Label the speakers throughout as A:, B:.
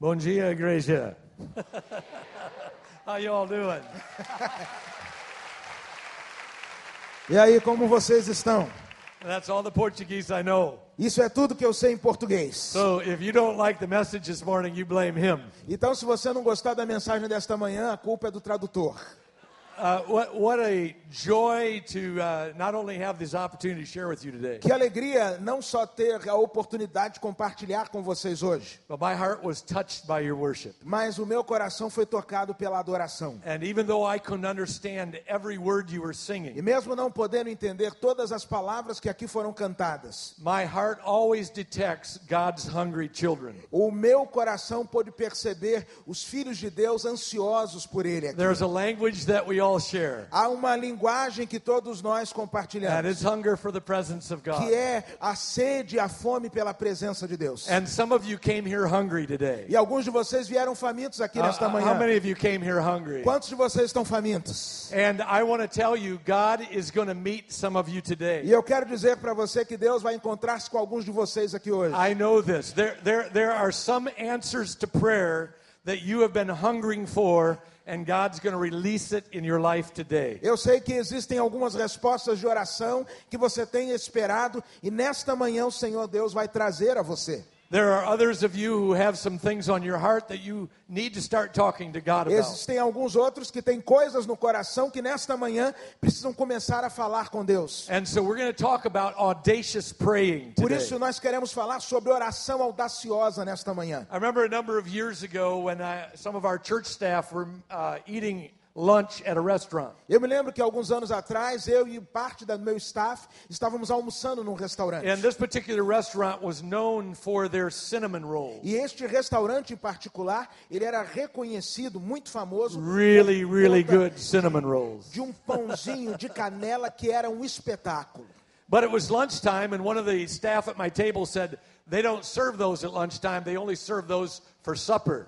A: Bom dia, igreja. How you all doing?
B: E aí, como vocês estão?
A: That's all the Portuguese I know.
B: Isso é tudo que eu sei em português.
A: So if you don't like the message this morning, you blame him.
B: Então, se você não gostar da mensagem desta manhã, a culpa é do tradutor.
A: Uh, what, what a joy to uh, not only have this opportunity to share with you today,
B: Que alegria não só ter a oportunidade de compartilhar com vocês hoje,
A: but my heart was touched by your worship.
B: mas o meu coração foi tocado pela adoração.
A: And even though I couldn't understand every word you were
B: E
A: singing,
B: mesmo não podendo entender todas as palavras que aqui foram cantadas,
A: my heart always detects God's hungry children.
B: o meu coração pôde perceber os filhos de Deus ansiosos por Ele. Aqui.
A: There's a language that we all share,
B: Há uma linguagem que todos nós compartilhamos,
A: it's hunger for the presence of God.
B: que é a sede e a fome pela presença de Deus.
A: And some of you came here hungry today.
B: E alguns de vocês vieram famintos aqui
A: Uh,
B: nesta
A: how
B: manhã.
A: many of you came here hungry?
B: Quantos de vocês estão famintos?
A: And I want to tell you, God is going to meet some of you
B: E
A: today.
B: eu quero dizer para você que Deus vai encontrar-se com alguns de vocês aqui hoje.
A: I know this. There, there, there are some answers to prayer that you have been hungering for, and God's going to release it in your life today.
B: Eu sei que existem algumas respostas de oração que você tem esperado e nesta manhã o Senhor Deus vai trazer a você.
A: There are others of you who have some things on your heart that you need to start talking to God about.
B: Existem alguns outros que têm coisas no coração que nesta manhã precisam começar a falar com Deus.
A: And so we're going to talk about audacious praying
B: Por
A: today.
B: isso nós queremos falar sobre oração audaciosa nesta manhã.
A: I remember a number of years ago when I, some of our church staff were uh, eating lunch at a restaurant.
B: Eu me lembro que alguns anos atrás eu e parte do meu staff estávamos almoçando num restaurante.
A: And this particular restaurant was known for their cinnamon rolls.
B: E este restaurante em particular, ele era reconhecido, muito famoso,
A: Really, really good cinnamon rolls.
B: de um pãozinho de canela que era um espetáculo.
A: But it was lunchtime, and one of the staff at my table said, They don't serve those at lunchtime, they only serve those.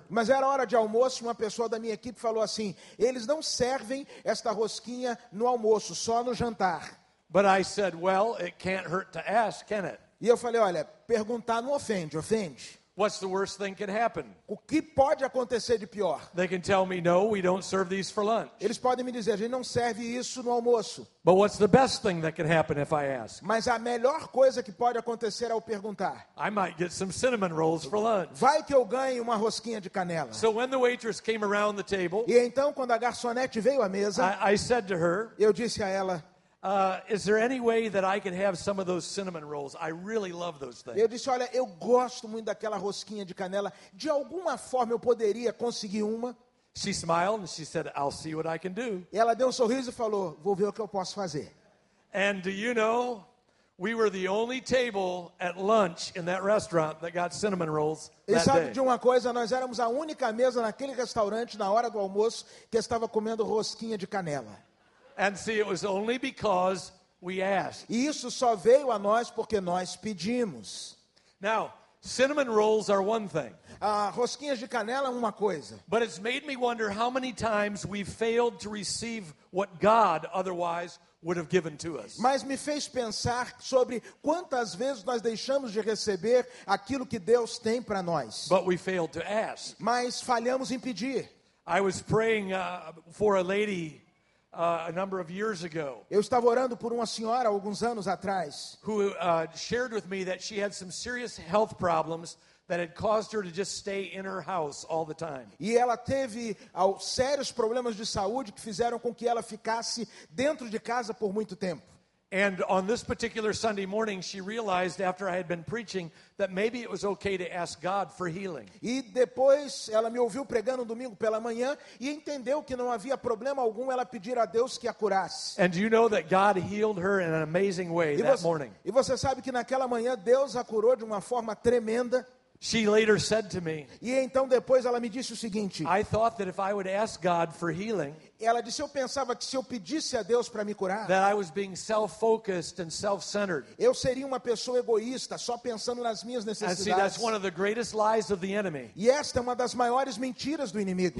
B: Mas era hora de almoço, uma pessoa da minha equipe falou assim: eles não servem esta rosquinha no almoço, só no jantar.
A: But I said, Well, it can't hurt to ask, can it?
B: E eu falei: olha, perguntar não ofende, ofende.
A: What's the worst thing can happen?
B: O que pode acontecer de pior?
A: They can tell me, No, we don't serve these for lunch.
B: Eles podem me dizer: a gente não serve isso no almoço.
A: But what's the best thing that can happen if I ask?
B: Mas a melhor coisa que pode acontecer ao perguntar:
A: I might get some cinnamon rolls for lunch.
B: vai que eu ganhe uma rosquinha de canela.
A: So when the waitress came around the table,
B: E então, quando a garçonete veio à mesa,
A: I, I said to her,
B: eu disse a ela:
A: uh, Is there any way that I could have some of those cinnamon rolls? I really love those things.
B: Eu disse: Olha, eu gosto muito daquela rosquinha de canela. De alguma forma eu poderia conseguir uma.
A: She smiled and she said, I'll see what I can do.
B: E ela deu um sorriso e falou: Vou ver o que eu posso fazer.
A: And do you know, we were the only table at lunch in that restaurant that got cinnamon rolls
B: E
A: that
B: sabe
A: day.
B: de uma coisa? Nós éramos a única mesa naquele restaurante, na hora do almoço, que estava comendo rosquinha de canela.
A: And see, it was only because we asked.
B: E isso só veio a nós porque nós pedimos.
A: Now, cinnamon rolls are one thing,
B: Ah, rosquinhas de canela é uma coisa.
A: but it's made me wonder how many times we've failed to receive what God otherwise would have given to us.
B: Mas me fez pensar sobre quantas vezes nós deixamos de receber aquilo que Deus tem para nós.
A: But we failed to ask.
B: Mas falhamos em pedir.
A: I was praying uh, for a lady uh, a number of years ago
B: Eu estava orando por uma senhora alguns anos atrás.
A: who uh, shared with me that she had some serious health problems that had caused her to just stay in her house all the time.
B: E ela teve ah, sérios problemas de saúde que fizeram com que ela ficasse dentro de casa por muito tempo.
A: And on this particular Sunday morning, she realized after I had been preaching that maybe it was okay to ask God for healing.
B: E depois ela me ouviu pregando um domingo pela manhã e entendeu que não havia problema algum ela pedir a Deus que a curasse.
A: And you know that God healed her in an amazing way
B: E
A: that
B: você,
A: morning?
B: e você sabe que naquela manhã Deus a curou de uma forma tremenda.
A: She later said to me,
B: E então depois ela me disse o seguinte:
A: I thought that if I would ask God for healing,
B: ela disse, eu pensava que se eu pedisse a Deus para me curar,
A: that I was being self focused and self centered.
B: eu seria uma pessoa egoísta, só pensando nas minhas
A: see,
B: necessidades.
A: enemy.
B: E esta é uma das maiores mentiras do inimigo.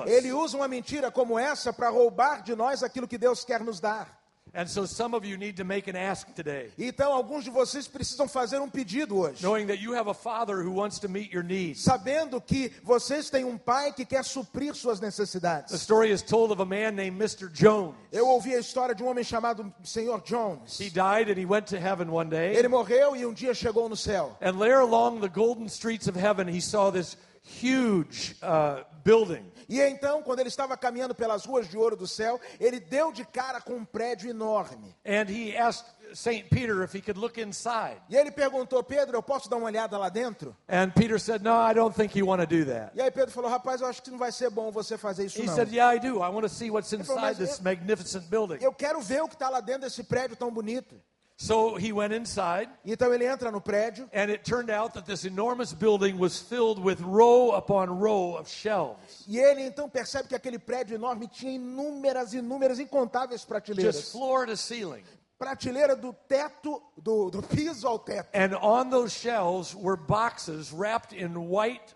A: Like.
B: Ele usa uma mentira como essa para roubar de nós aquilo que Deus quer nos dar.
A: And so some of you need to make an ask today,
B: Então alguns de vocês precisam fazer um pedido hoje.
A: knowing that you have a father who wants to meet your needs.
B: Sabendo que vocês têm um pai que quer suprir suas
A: The
B: necessidades.
A: story is told of a man named Mr. Jones.
B: Eu ouvi a história de um homem chamado Senhor Jones.
A: He died and he went to heaven one day.
B: Ele morreu e um dia chegou no céu.
A: And there along the golden streets of heaven, he saw this huge uh, building.
B: E então, quando ele estava caminhando pelas ruas de ouro do céu, ele deu de cara com um prédio enorme.
A: And he asked St. Peter if he could look inside.
B: E ele perguntou, Pedro, eu posso dar uma olhada lá dentro?
A: And Peter said, No, I don't think you want to do that.
B: E aí Pedro falou, rapaz, eu acho que não vai ser bom você fazer isso
A: He
B: não.
A: said, Yeah, I do. I want to see what's
B: falou,
A: inside
B: "Mas
A: this
B: eu-
A: magnificent building.
B: Eu quero ver o que está lá dentro desse prédio tão bonito.
A: So he went inside.
B: Então ele entra no prédio
A: And it turned out that this enormous building was filled with row upon row of shelves,
B: e ele então percebe que aquele prédio enorme tinha inúmeras, inúmeras, incontáveis
A: just
B: prateleiras.
A: floor to ceiling.
B: Prateleira do teto, do, do piso ao teto.
A: And on those shelves were boxes wrapped in white,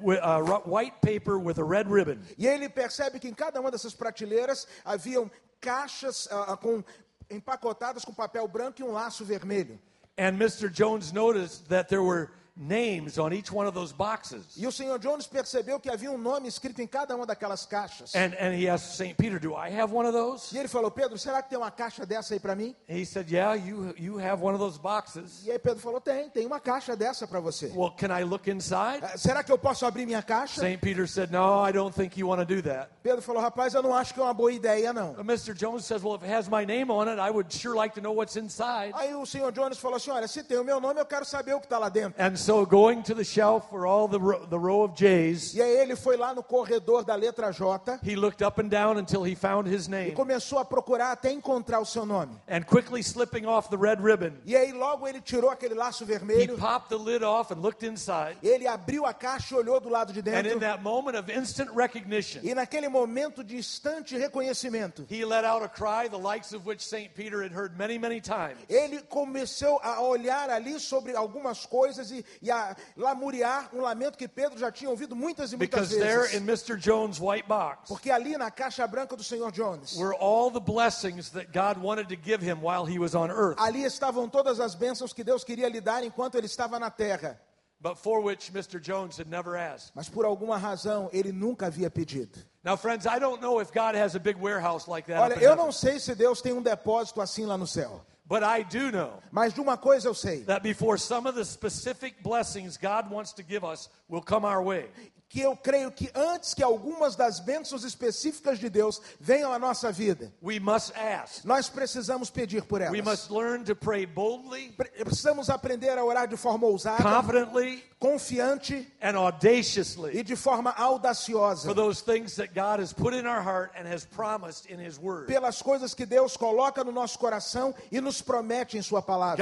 A: uh, white paper with a red ribbon.
B: E ele percebe que em cada uma dessas prateleiras haviam caixas ah, com empacotadas com papel branco e um laço vermelho.
A: And Mr. Jones noticed that there were names on each one of those boxes.
B: E o senhor Jones percebeu que havia um nome escrito em cada uma daquelas caixas.
A: And, and he asked St. Peter, Do I have one of those?
B: E ele falou, Pedro, será que tem uma caixa dessa aí para mim?
A: And he said, Yeah, you, you have one of those boxes.
B: E aí Pedro falou, tem, tem uma caixa dessa para você.
A: Well, can I look inside?
B: "Ah, Será que eu posso abrir minha caixa?
A: St. Peter said, No, I don't think you want to do that.
B: Pedro falou, rapaz, eu não acho que é uma boa ideia não.
A: But Mr. Jones says, Well, if it has my name on it, I would sure like to know what's inside.
B: Aí o senhor Jones falou assim, olha, se tem o meu nome, eu quero saber o que está lá dentro.
A: And so, going to the shelf for all the, ro- the row of J's,
B: E aí ele foi lá no corredor da letra J
A: he looked up and down until he found his
B: e
A: name.
B: começou a procurar até encontrar o seu nome.
A: And quickly slipping off the red ribbon,
B: E aí logo ele tirou aquele laço
A: he
B: vermelho,
A: popped the lid off and looked inside.
B: ele abriu a caixa e olhou do lado de
A: And in
B: dentro.
A: that moment of instant recognition,
B: E naquele momento de instante reconhecimento,
A: he let out a cry, the likes of which St. Peter had heard many, many times.
B: ele começou a olhar ali sobre algumas coisas e, e a lamuriar um lamento que Pedro já tinha ouvido muitas e muitas
A: Because there
B: vezes.
A: in Mr. Jones' white box
B: Porque ali na caixa branca do Senhor Jones,
A: were all the blessings that God wanted to give him while he was on earth,
B: ali estavam todas as bênçãos que Deus queria lhe dar enquanto ele estava na terra.
A: but for which Mr. Jones had never asked.
B: Mas por alguma razão ele nunca havia pedido.
A: Now, friends, I don't know if God has a big warehouse like that, up
B: Olha,
A: in
B: eu
A: heaven,
B: não sei se Deus tem um depósito assim lá no céu.
A: But I do know
B: Mas de uma coisa eu sei,
A: that before some of the specific blessings God wants to give us will come our way,
B: que eu creio que antes que algumas das bênçãos específicas de Deus venham à nossa vida,
A: we must ask.
B: nós precisamos pedir por
A: We
B: elas.
A: must learn to pray boldly,
B: Pre- Precisamos aprender a orar de forma ousada,
A: confidently,
B: confiante
A: and audaciously
B: e de forma audaciosa
A: for those things that God has put in our heart and has promised in His Word.
B: pelas coisas que Deus coloca no nosso coração e nos promete em sua palavra.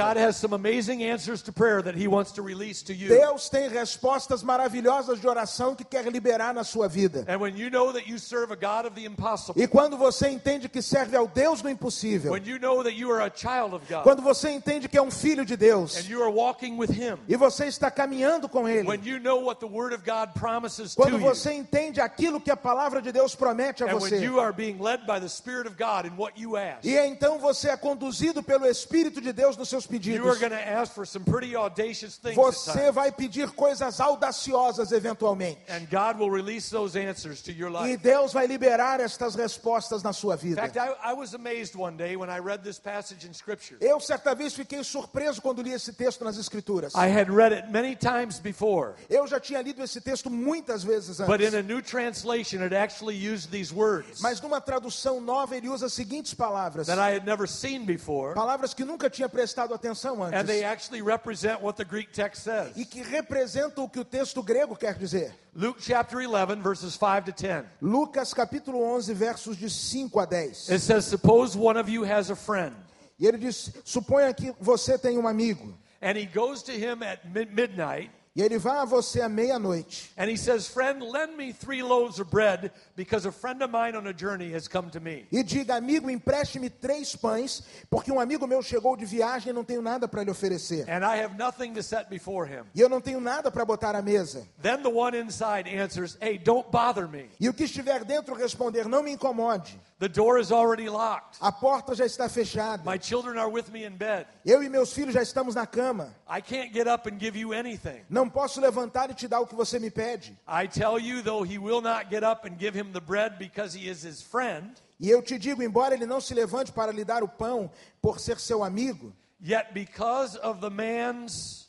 B: Deus tem respostas maravilhosas de oração que quer liberar na sua vida.
A: You know
B: E quando você entende que serve ao Deus do impossível,
A: you know God
B: quando você entende que é um filho de Deus
A: Him,
B: e você está caminhando com Ele,
A: you know
B: quando você entende aquilo que a palavra de Deus promete a
A: and
B: você, e então você é conduzido pelo Espírito de Deus nos seus pedidos, você vai pedir coisas audaciosas eventualmente.
A: And God will release those answers to your
B: E
A: life.
B: Deus vai liberar estas respostas na sua
A: In
B: vida.
A: fact, I, I was amazed one day when I read this passage in Scripture.
B: Eu certa vez fiquei surpreso quando li esse texto nas Escrituras.
A: I had read it many times before,
B: Eu já tinha lido esse texto muitas vezes
A: but in
B: antes.
A: a new translation, it actually used these words
B: Mas numa tradução nova ele usa as seguintes palavras.
A: that I had never seen before,
B: Palavras que nunca tinha prestado atenção
A: and they
B: antes.
A: actually represent what the Greek text says.
B: E que representam o que o texto grego quer dizer.
A: Luke chapter 11, verses 5 to 10.
B: Lucas capítulo 11, versos de 5 a 10.
A: It says, Suppose one of you has a friend,
B: E ele diz: suponha que você tem um amigo.
A: and he goes to him at mid- midnight
B: E ele vai a você à meia-noite.
A: And he says, Friend, lend me three loaves of bread because a friend of mine on a journey has come to me.
B: E diga, amigo, empreste-me três pães, porque um amigo meu chegou de viagem e não tenho nada para lhe oferecer.
A: And I have nothing to set before him.
B: E eu não tenho nada para botar à mesa.
A: Then the one inside answers, Hey, don't bother me.
B: E o que estiver dentro responder, não me incomode.
A: The door is already locked.
B: A porta já está fechada.
A: My children are with me in bed.
B: Eu e meus filhos já estamos na cama.
A: I can't get up and give you anything.
B: Não posso levantar e te dar o que você me pede.
A: I tell you, though he will not get up and give him the bread because he is his friend,
B: E eu te digo, embora ele não se levante para lhe dar o pão por ser seu amigo,
A: yet because of the man's,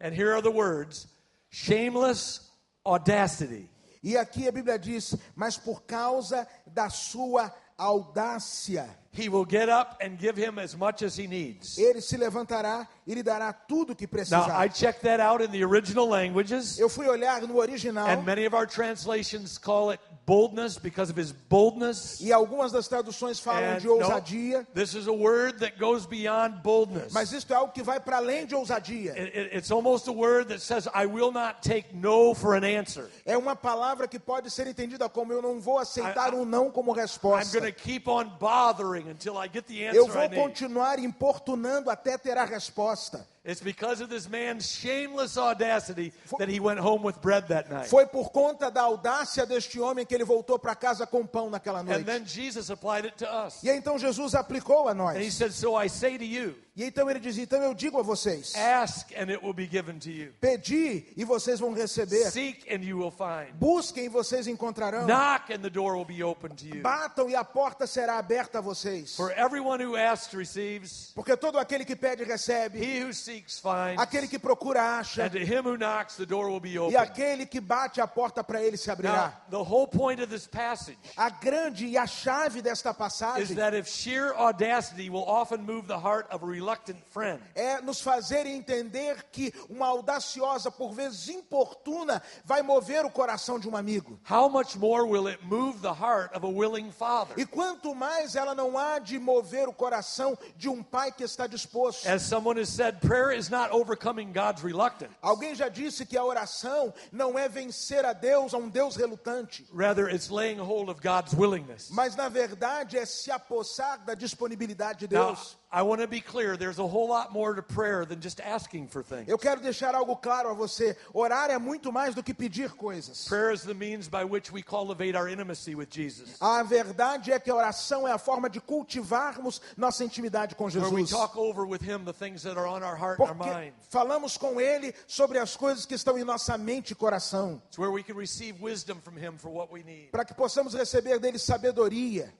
A: and here are the words, shameless audacity,
B: e aqui a Bíblia diz, mas por causa da sua audácia,
A: he will get up and give him as much as he needs.
B: ele se levantará e lhe dará tudo o que
A: Now,
B: precisar.
A: I checked that out in the original languages,
B: Eu fui olhar no original
A: and many of our translations call it boldness because of his boldness.
B: e algumas das traduções falam
A: And
B: de
A: no,
B: ousadia,
A: this is a word that goes beyond boldness.
B: mas isto é algo que vai para além de ousadia.
A: It- it- it's almost a word that says, I will not take no for an answer.
B: É uma palavra que pode ser entendida como eu não vou aceitar
A: I- I-
B: um não como
A: I'm
B: resposta.
A: going to keep on bothering
B: Eu vou continuar importunando até ter a resposta.
A: It's because of this man's shameless audacity that he went home with bread that night.
B: Foi por conta da audácia deste homem que ele voltou para casa com pão naquela
A: And
B: noite.
A: then Jesus applied it to us.
B: E então Jesus aplicou a
A: And he
B: nós.
A: said, So I say to you,
B: E então ele diz: Então eu digo a vocês:
A: ask and it will be given to you.
B: Pedi e vocês vão receber.
A: Seek and you will find.
B: Busquem e vocês encontrarão.
A: Knock and the door will be open to you.
B: Batam e a porta será aberta a vocês.
A: For everyone who asks receives,
B: Porque todo aquele que pede recebe,
A: he who seeks finds,
B: aquele que procura acha,
A: and to him who knocks the door will be
B: e
A: open.
B: aquele que bate a porta para ele se
A: Now,
B: abrirá.
A: the whole point of this passage
B: A grande e a chave desta
A: is
B: passagem
A: that if sheer audacity will often move the heart of a reluctant friend,
B: é nos fazer entender que uma audaciosa, por vezes importuna, vai mover o coração de um amigo.
A: how much more will it move the heart of a willing father?
B: E quanto mais ela não há de mover o coração de um pai que está disposto.
A: As someone has said, prayer is not overcoming God's reluctance.
B: Alguém já disse que a oração não é vencer a Deus, a um Deus relutante,
A: Rather, it's laying hold of God's willingness.
B: mas na verdade é se apossar da disponibilidade de
A: Now,
B: Deus.
A: I want to be clear there's a whole lot more to prayer than just asking for things.
B: Eu quero deixar algo claro a você: orar é muito mais do que pedir coisas. A verdade é que a oração é a forma de cultivarmos nossa intimidade com Jesus. Porque falamos com Ele sobre as coisas que estão em nossa mente e coração, para que possamos receber dele sabedoria,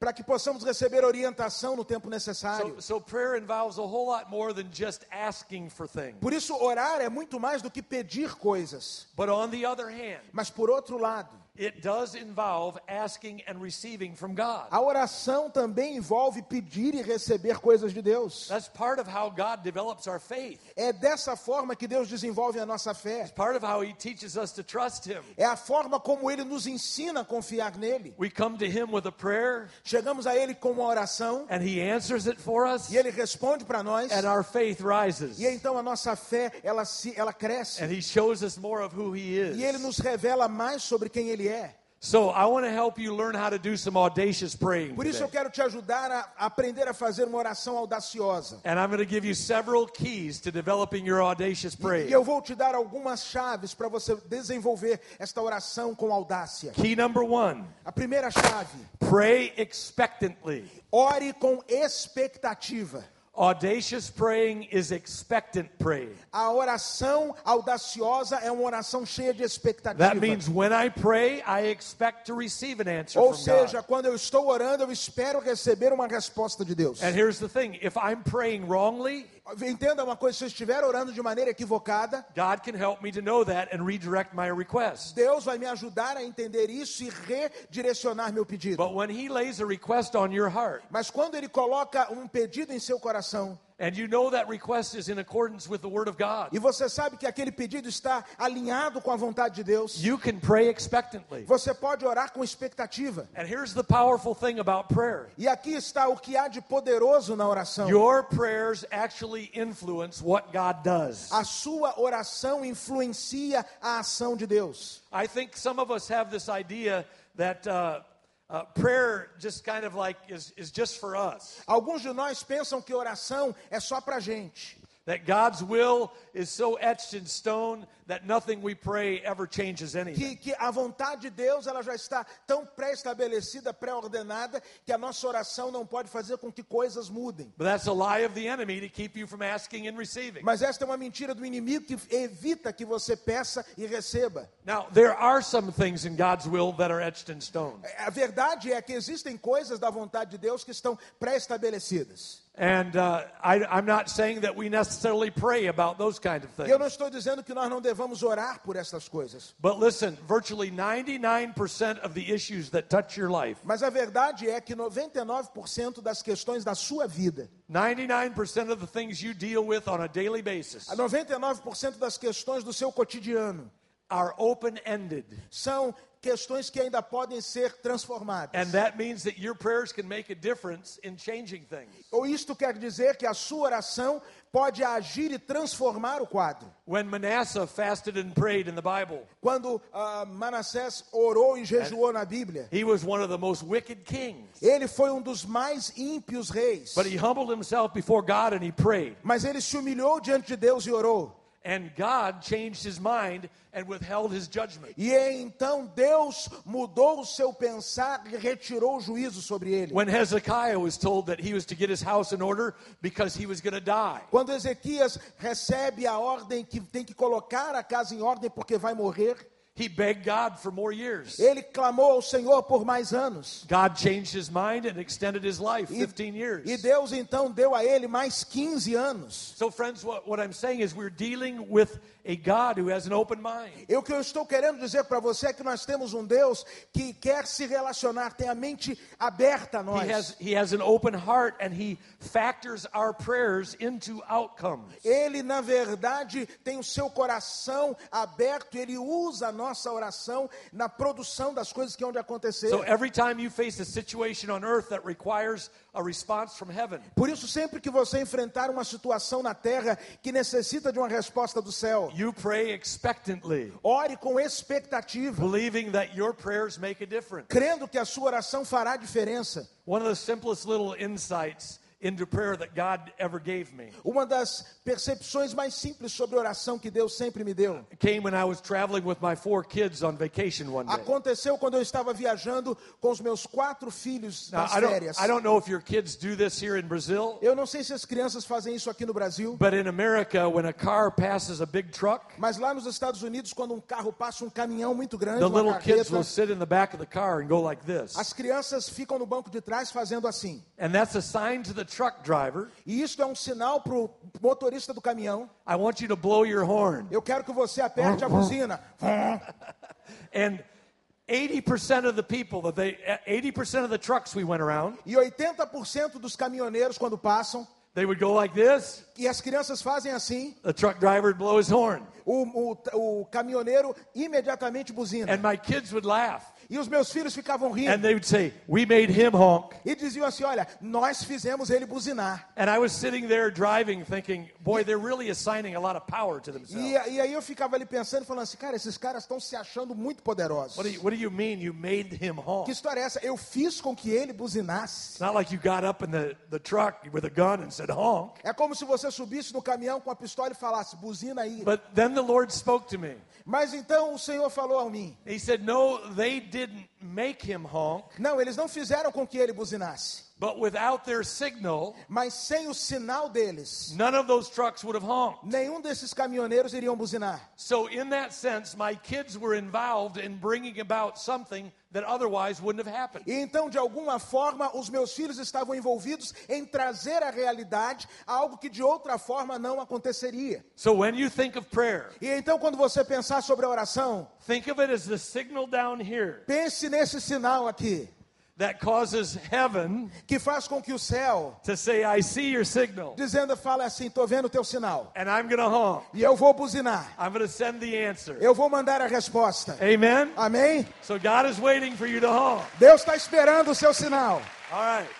B: Para que possamos receber orientação no tempo necessário.
A: So, so prayer involves a whole lot more than just asking for things.
B: Por isso, orar é muito mais do que pedir coisas.
A: But on the other hand,
B: Mas por outro lado,
A: it does involve asking and receiving from God.
B: a oração também envolve pedir e receber coisas de Deus.
A: That's part of how God develops our faith.
B: É dessa forma que Deus desenvolve a nossa fé.
A: Part of how He teaches us to trust Him.
B: É a forma como Ele nos ensina a confiar nele.
A: We come to Him with a prayer,
B: Chegamos a Ele com uma oração
A: and He answers it for us,
B: e Ele responde para nós.
A: and our faith rises.
B: E então a nossa fé ela se ela cresce
A: And He shows us more of who He
B: e Ele
A: is.
B: nos revela mais sobre quem Ele é.
A: So I want to help you learn how to do some audacious praying.
B: Por isso eu
A: today.
B: quero te ajudar a aprender a fazer uma oração audaciosa.
A: And I'm going to give you several keys to developing your audacious
B: E eu vou te dar algumas chaves para você desenvolver esta oração com audácia.
A: Key number one
B: A primeira chave:
A: pray expectantly.
B: ore com expectativa.
A: Audacious praying is expectant praying.
B: A oração audaciosa é uma oração cheia de expectativa.
A: That means when I pray, I expect to receive an answer
B: Ou
A: from
B: seja,
A: God.
B: quando eu estou orando, eu espero receber uma resposta de Deus.
A: And here's the thing if I'm praying wrongly,
B: Entenda uma coisa: se eu estiver orando de maneira equivocada,
A: God can help me to know that and redirect my request.
B: Deus vai me ajudar a entender isso e redirecionar meu pedido.
A: But when He lays a request on your heart,
B: Mas quando Ele coloca um pedido em seu coração,
A: And you know that request is in accordance with the Word of God.
B: E você sabe que aquele pedido está alinhado com a vontade de Deus.
A: You can pray expectantly.
B: Você pode orar com expectativa.
A: And here's the powerful thing about prayer
B: E aqui está o que há de poderoso na oração.
A: your prayers actually influence what God does.
B: A sua oração influencia a ação de Deus.
A: I think some of us have this idea that uh, uh, prayer just kind of like is, is just for us.
B: Alguns de nós pensam que oração é só para gente.
A: That God's will is so etched in stone that nothing we pray ever changes anything.
B: Que, que a vontade de Deus ela já está tão pré-estabelecida, pré-ordenada, que a nossa oração não pode fazer com que coisas mudem.
A: But that's a lie of the enemy to keep you from asking and receiving.
B: Mas esta é uma mentira do inimigo que evita que você peça e receba.
A: Now, there are some things in God's will that are etched in stone.
B: A verdade é que existem coisas da vontade de Deus que estão pré-estabelecidas.
A: And uh, I, I'm not saying that we necessarily pray about those kind of
B: E eu
A: things.
B: não estou dizendo que nós não devamos orar por essas coisas.
A: But listen, virtually 99% of the issues that touch your life,
B: Mas a verdade é que 99% das questões da sua vida,
A: 99% of the things you deal with on a daily basis,
B: a 99% das questões do seu cotidiano,
A: are open ended.
B: são questões que ainda podem ser transformadas.
A: And that means that your prayers can make a difference in changing things.
B: Ou isto quer dizer que a sua oração pode agir e transformar o quadro.
A: When Manasseh fasted and prayed in the Bible,
B: Quando ah, Manassés orou e jejuou na Bíblia,
A: he was one of the most wicked kings.
B: ele foi um dos mais ímpios reis.
A: But he humbled himself before God and he prayed.
B: Mas ele se humilhou diante de Deus e orou.
A: And God changed his mind and withheld his judgment.
B: E então Deus mudou o seu pensar e retirou o juízo sobre ele.
A: When Hezekiah was told that he was to get his house in order because he was going to die,
B: Quando Ezequias recebe a ordem que tem que colocar a casa em ordem porque vai morrer,
A: he begged God for more years.
B: ele clamou ao Senhor por mais anos.
A: God changed his mind and extended his life
B: E,
A: 15 years.
B: e Deus então deu a ele mais 15 anos.
A: So, friends, what, what I'm saying is we're dealing with a God who has an open mind.
B: E o que eu estou querendo dizer para você é que nós temos um Deus que quer se relacionar, tem a mente aberta a
A: He
B: nós.
A: has, he has an open heart and he factors our prayers into outcomes.
B: Ele, na verdade, tem o seu coração aberto, ele usa a nossa oração na produção das coisas que hão de acontecer.
A: So every time you face a situation on earth that requires a response from heaven,
B: Por isso, sempre que você enfrentar uma situação na terra que necessita de uma resposta do céu,
A: you pray expectantly,
B: ore com expectativa,
A: believing that your prayers make a difference.
B: crendo que a sua oração fará diferença.
A: One of the simplest little insights into prayer that God ever gave me
B: Uma das percepções mais simples sobre oração que Deus sempre me deu
A: came when I was traveling with my four kids on vacation one day.
B: aconteceu quando eu estava viajando com os meus quatro filhos
A: Now,
B: nas
A: I don't,
B: férias.
A: I don't know if your kids do this here in Brazil,
B: Eu não sei se as crianças fazem isso aqui no Brasil,
A: but in America, when a car passes a big truck,
B: mas lá nos Estados Unidos, quando um carro passa um caminhão muito grande,
A: the little kids
B: carreta,
A: will sit in the back of the car and go like this.
B: as crianças ficam no banco de trás fazendo assim.
A: And that's a sign to the truck driver
B: E isso é um sinal para o motorista do caminhão.
A: I want you to blow your horn.
B: Eu quero que você aperte a buzina.
A: And 80% of the people that they 80% of the trucks we went around,
B: E 80% dos caminhoneiros, quando passam,
A: they would go like this.
B: e as crianças fazem assim,
A: The truck driver would blow his horn.
B: o, o, o caminhoneiro imediatamente buzina.
A: And my kids would laugh.
B: E os meus filhos ficavam rindo.
A: And they would say, We made him honk.
B: E diziam assim: Olha, nós fizemos ele buzinar.
A: And I was sitting there driving thinking, Boy, they're really assigning a lot of power to themselves.
B: E, e aí eu ficava ali pensando, falando assim: Cara, esses caras estão se achando muito poderosos.
A: What do, you, what do you mean you made him
B: Que
A: honk?
B: história é essa? Eu fiz com que ele buzinasse.
A: It's not like you got up in the, the truck with a gun and said honk.
B: É como se você subisse no caminhão com a pistola e falasse: Buzina aí.
A: But then the Lord spoke to me.
B: Mas então o Senhor falou a mim:
A: He said, No, they didn't make him honk,
B: Não, eles não fizeram com que ele buzinasse.
A: but without their signal,
B: Mas sem o sinal deles,
A: none of those trucks would have honked.
B: nenhum desses caminhoneiros iriam buzinar.
A: So, in that sense, my kids were involved in bringing about something that otherwise wouldn't have happened.
B: E então, de alguma forma, os meus filhos estavam envolvidos em trazer à realidade algo que de outra forma não aconteceria.
A: So, when you think of prayer,
B: E então, quando você pensar sobre a oração,
A: think of it as the signal down here
B: pense nesse sinal aqui.
A: that causes heaven
B: que faz com que o céu,
A: to say, I see your signal,
B: dizendo, fala assim, tô vendo o teu sinal.
A: and I'm to honk.
B: E eu vou buzinar.
A: I'm to send the answer.
B: Eu vou mandar a resposta.
A: Amen?
B: Amém?
A: So God is waiting for you to honk.
B: Deus está esperando o seu sinal.
A: All right.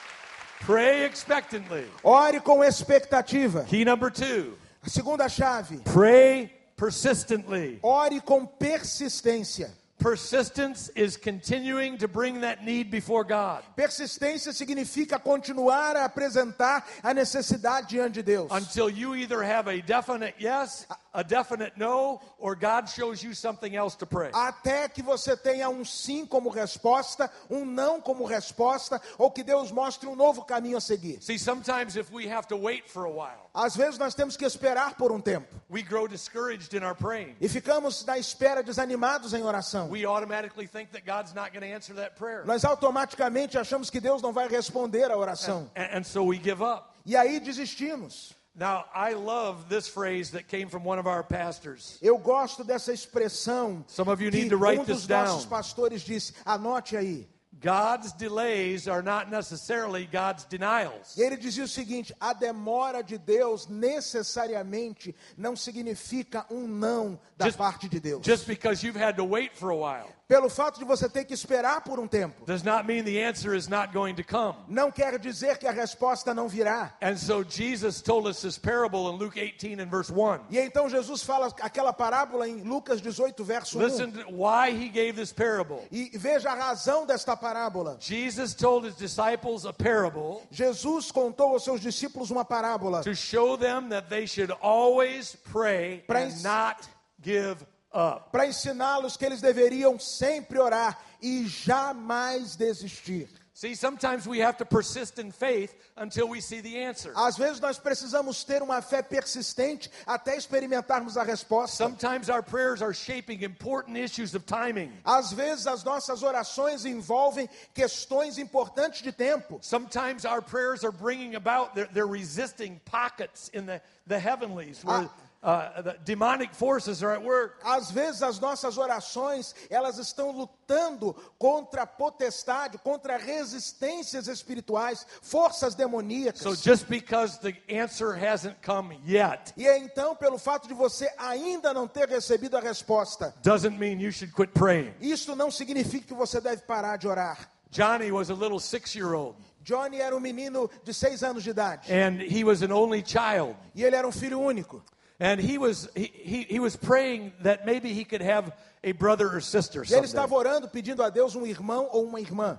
A: Pray expectantly.
B: Ore com expectativa.
A: Key number two
B: A segunda chave.
A: pray persistently.
B: Ore com persistência.
A: Persistence is continuing to bring that need before God
B: Persistência significa continuar a apresentar a necessidade diante de Deus.
A: until you either have a definite yes, a definite no, or God shows you something else to pray.
B: Até que você tenha um sim como resposta, um não como resposta, ou que Deus mostre um novo caminho a seguir.
A: See, sometimes if we have to wait for a while,
B: Às vezes nós temos que esperar por um tempo
A: we grow discouraged in our praying.
B: e ficamos na espera desanimados em oração.
A: We automatically think that God's not going to answer that prayer.
B: Nós automaticamente achamos que Deus não vai responder a oração.
A: And, and so we give up.
B: E aí desistimos.
A: Now, I love this phrase that came from one of our pastors.
B: Eu gosto dessa expressão
A: Some of you need to write
B: um
A: this
B: dos nossos
A: down.
B: pastores disse, anote aí.
A: God's delays are not necessarily God's denials.
B: Ele dizia o seguinte: a demora de Deus necessariamente não significa um não da
A: Just-
B: parte de Deus.
A: Just because you've had to wait for a while
B: Pelo fato de você ter que esperar por um tempo,
A: does not mean the answer is not going to come.
B: não quer dizer que a resposta não virá.
A: And so Jesus told us this parable in Luke 18 and verse 1.
B: E então Jesus fala aquela parábola em Lucas 18, verso 1.
A: Listen to why he gave this parable.
B: E veja a razão desta parábola.
A: Jesus told his disciples a parable
B: Jesus contou aos seus discípulos uma parábola
A: to show them that they should always pray
B: Pra
A: and not give up.
B: para ensiná-los que eles deveriam sempre orar e jamais desistir.
A: See, sometimes we have to persist in faith until we see the answer.
B: Às vezes nós precisamos ter uma fé persistente até experimentarmos a resposta.
A: Sometimes our prayers are shaping important issues of timing.
B: Às vezes as nossas orações envolvem questões importantes de tempo.
A: Sometimes our prayers are bringing about, they're, they're resisting pockets in the, the heavenlies where uh, the demonic forces are at work.
B: Às vezes as nossas orações, elas estão lutando contra a potestade, contra resistências espirituais, forças demoníacas.
A: So just because the answer hasn't come yet
B: E é então, pelo fato de você ainda não ter recebido a resposta,
A: doesn't mean you should quit praying.
B: isso não significa que você deve parar de orar.
A: Johnny was a little six year old,
B: Johnny era um menino de seis anos de idade
A: and he was an only child.
B: e ele era um filho único.
A: And he was, he, he, he was praying that maybe he could have a brother or sister
B: E ele estava orando, pedindo a Deus um irmão ou uma irmã.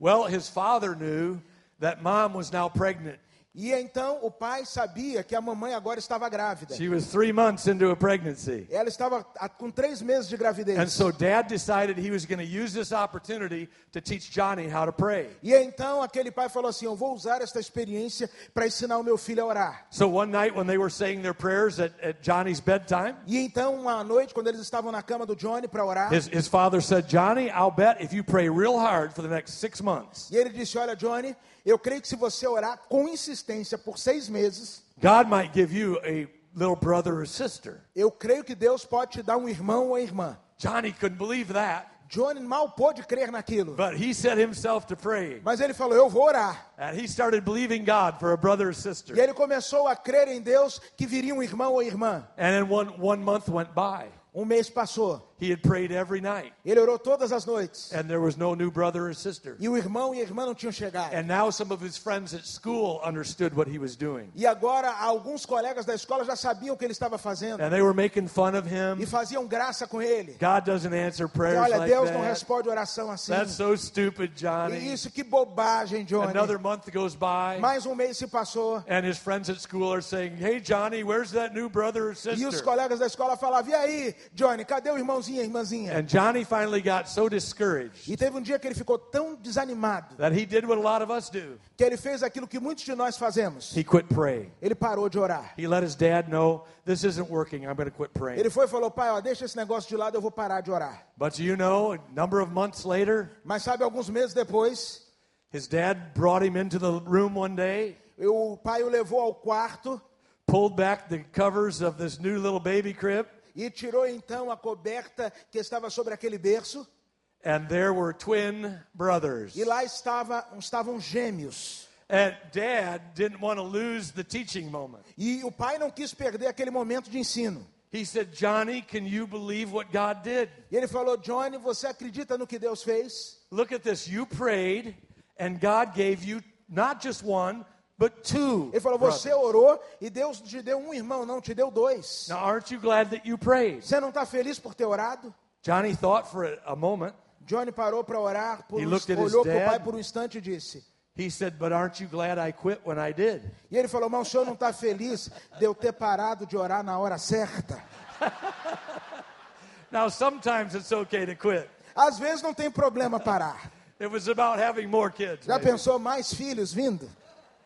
A: Well, his father knew that mom was now pregnant.
B: E então o pai sabia que a mamãe agora estava grávida.
A: She was three months into a pregnancy.
B: Ela estava com três meses de gravidez.
A: And so dad decided he was going to use this opportunity to teach Johnny how to pray.
B: E então aquele pai falou assim: Eu vou usar esta experiência para ensinar o meu filho a orar.
A: So one night when they were saying their prayers at, at Johnny's bedtime,
B: E então, uma noite, quando eles estavam na cama do Johnny para orar,
A: his, his father said, Johnny, I'll bet if you pray real hard for the next six months,
B: e ele disse: Olha, Johnny, eu creio que se você orar com insistência por seis meses,
A: God might give you a little brother or sister.
B: eu creio que Deus pode te dar um irmão ou irmã.
A: Johnny couldn't believe that,
B: Johnny mal pôde crer naquilo,
A: but he set himself to pray.
B: mas ele falou: Eu vou orar.
A: And he started believing God for a brother or sister.
B: E ele começou a crer em Deus que viria um irmão ou irmã.
A: And then one, one month went by.
B: Um mês passou.
A: He had prayed every night,
B: Ele orou todas as noites.
A: and there was no new brother or sister.
B: E o irmão e a irmã não tinham chegado.
A: And now some of his friends at school understood what he was doing.
B: E agora alguns colegas da escola já sabiam o que ele estava fazendo
A: And they were making fun of
B: e
A: him.
B: faziam graça com ele.
A: God doesn't answer
B: E
A: prayers
B: olha,
A: like
B: Deus não
A: that.
B: responde oração assim.
A: That's so stupid,
B: E
A: Johnny.
B: isso que bobagem, Johnny.
A: Another month goes by,
B: Mais um mês se passou
A: and his friends at school are saying, Hey, Johnny, where's that new brother or
B: e os
A: sister?
B: colegas da escola falavam: "E aí, Johnny, cadê o irmãozinho, irmãzinha?"
A: And Johnny finally got so discouraged
B: E teve um dia que ele ficou tão desanimado
A: that he did what a lot of us do.
B: que ele fez aquilo que muitos de nós fazemos.
A: He quit praying.
B: Ele parou de orar.
A: He let his dad know, This isn't working. I'm going to quit praying.
B: Ele foi e falou: "Pai, ó, deixa esse negócio de lado, eu vou parar de orar."
A: But you know, a number of months later,
B: Mas sabe, alguns meses depois,
A: his dad brought him into the room one day,
B: o pai o levou ao quarto
A: pulled back the covers of this new little baby crib,
B: e tirou então a coberta que estava sobre aquele berço.
A: and there were twin brothers.
B: E lá estava, estavam gêmeos.
A: And dad didn't want to lose the teaching moment.
B: E o pai não quis perder aquele momento de ensino.
A: He said, Johnny, can you believe what God did?
B: E ele falou: Johnny, você acredita no que Deus fez?
A: Look at this. You prayed, and God gave you not just one.
B: Ele falou. Você orou e Deus te deu um irmão, não te deu dois.
A: Now, aren't you glad that you prayed?
B: Você não está feliz por ter orado?
A: Johnny thought for a, moment.
B: Johnny parou para orar, por
A: He
B: um,
A: looked
B: olhou para o pai por um instante e disse:
A: He said, But aren't you glad I quit when I did?
B: E ele falou: Mas o senhor não está feliz de eu ter parado de orar na hora certa?
A: Now, sometimes it's okay to quit.
B: Às vezes não tem problema parar.
A: It was about having more kids.
B: Já
A: maybe.
B: pensou mais filhos vindo?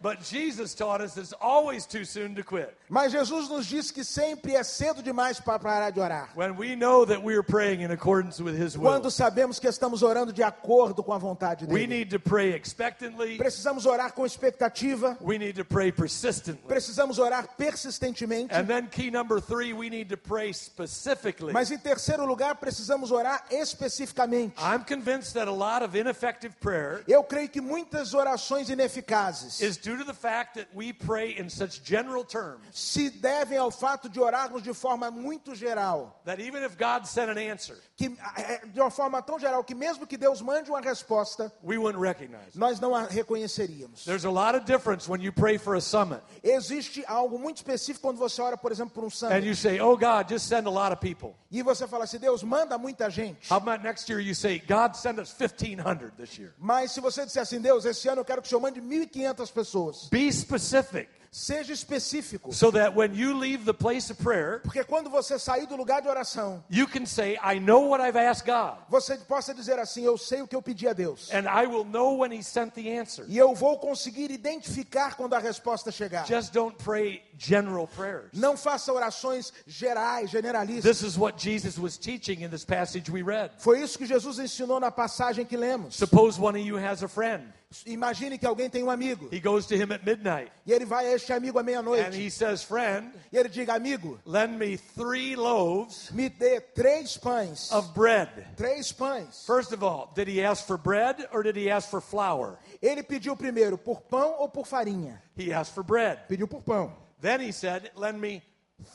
A: But Jesus taught us it's always too soon to quit.
B: Mas Jesus nos disse que sempre é cedo demais para parar de orar.
A: When we know that we're praying in accordance with His will,
B: Quando sabemos que estamos orando de acordo com a vontade
A: we
B: dele.
A: need to pray expectantly.
B: Precisamos orar com expectativa,
A: We need to pray persistently.
B: precisamos orar persistentemente.
A: And then, key number three, we need to pray specifically.
B: Mas em terceiro lugar, precisamos orar especificamente.
A: I'm convinced that a lot of ineffective prayer
B: Eu creio que muitas orações ineficazes
A: due to the fact that we pray in such general terms
B: se devem ao fato de orarmos de forma muito geral,
A: that even if God sent an answer,
B: que é, de uma forma tão geral que mesmo que Deus mande uma resposta,
A: we wouldn't recognize
B: nós não a reconheceríamos.
A: There's a lot of difference when you pray for a summit
B: Existe algo muito específico quando você ora, por exemplo, por um
A: and
B: summit,
A: you say, Oh God, just send a lot of people.
B: e você fala assim: Deus manda muita gente.
A: How about next year you say, God, send us 1,500 this year?
B: Mas se você disser assim, Deus, esse ano eu quero que o Senhor mande 1.500 pessoas,
A: Be specific
B: seja específico.
A: so that when you leave the place of prayer,
B: Porque quando você sair do lugar de oração,
A: you can say, I know what I've asked God,
B: você possa dizer assim: Eu sei o que eu pedi a Deus.
A: and I will know when He sent the answer.
B: E eu vou conseguir identificar quando a resposta chegar.
A: Just don't pray general prayers.
B: Não faça orações gerais, generalistas.
A: This is what Jesus was teaching in this passage we read.
B: Foi isso que Jesus ensinou na passagem que lemos.
A: Suppose one of you has a friend.
B: Imagine que alguém tem um amigo
A: He goes to him at midnight
B: e ele vai a este amigo à
A: and
B: meia-noite
A: he says, Friend,
B: e ele diga: Amigo,
A: lend me three loaves
B: me dê três pães.
A: of bread.
B: Três pães.
A: First of all, did he ask for bread or did he ask for flour?
B: Ele pediu primeiro por pão ou por farinha?
A: He asked for bread.
B: Pediu por pão.
A: Then he said, Lend me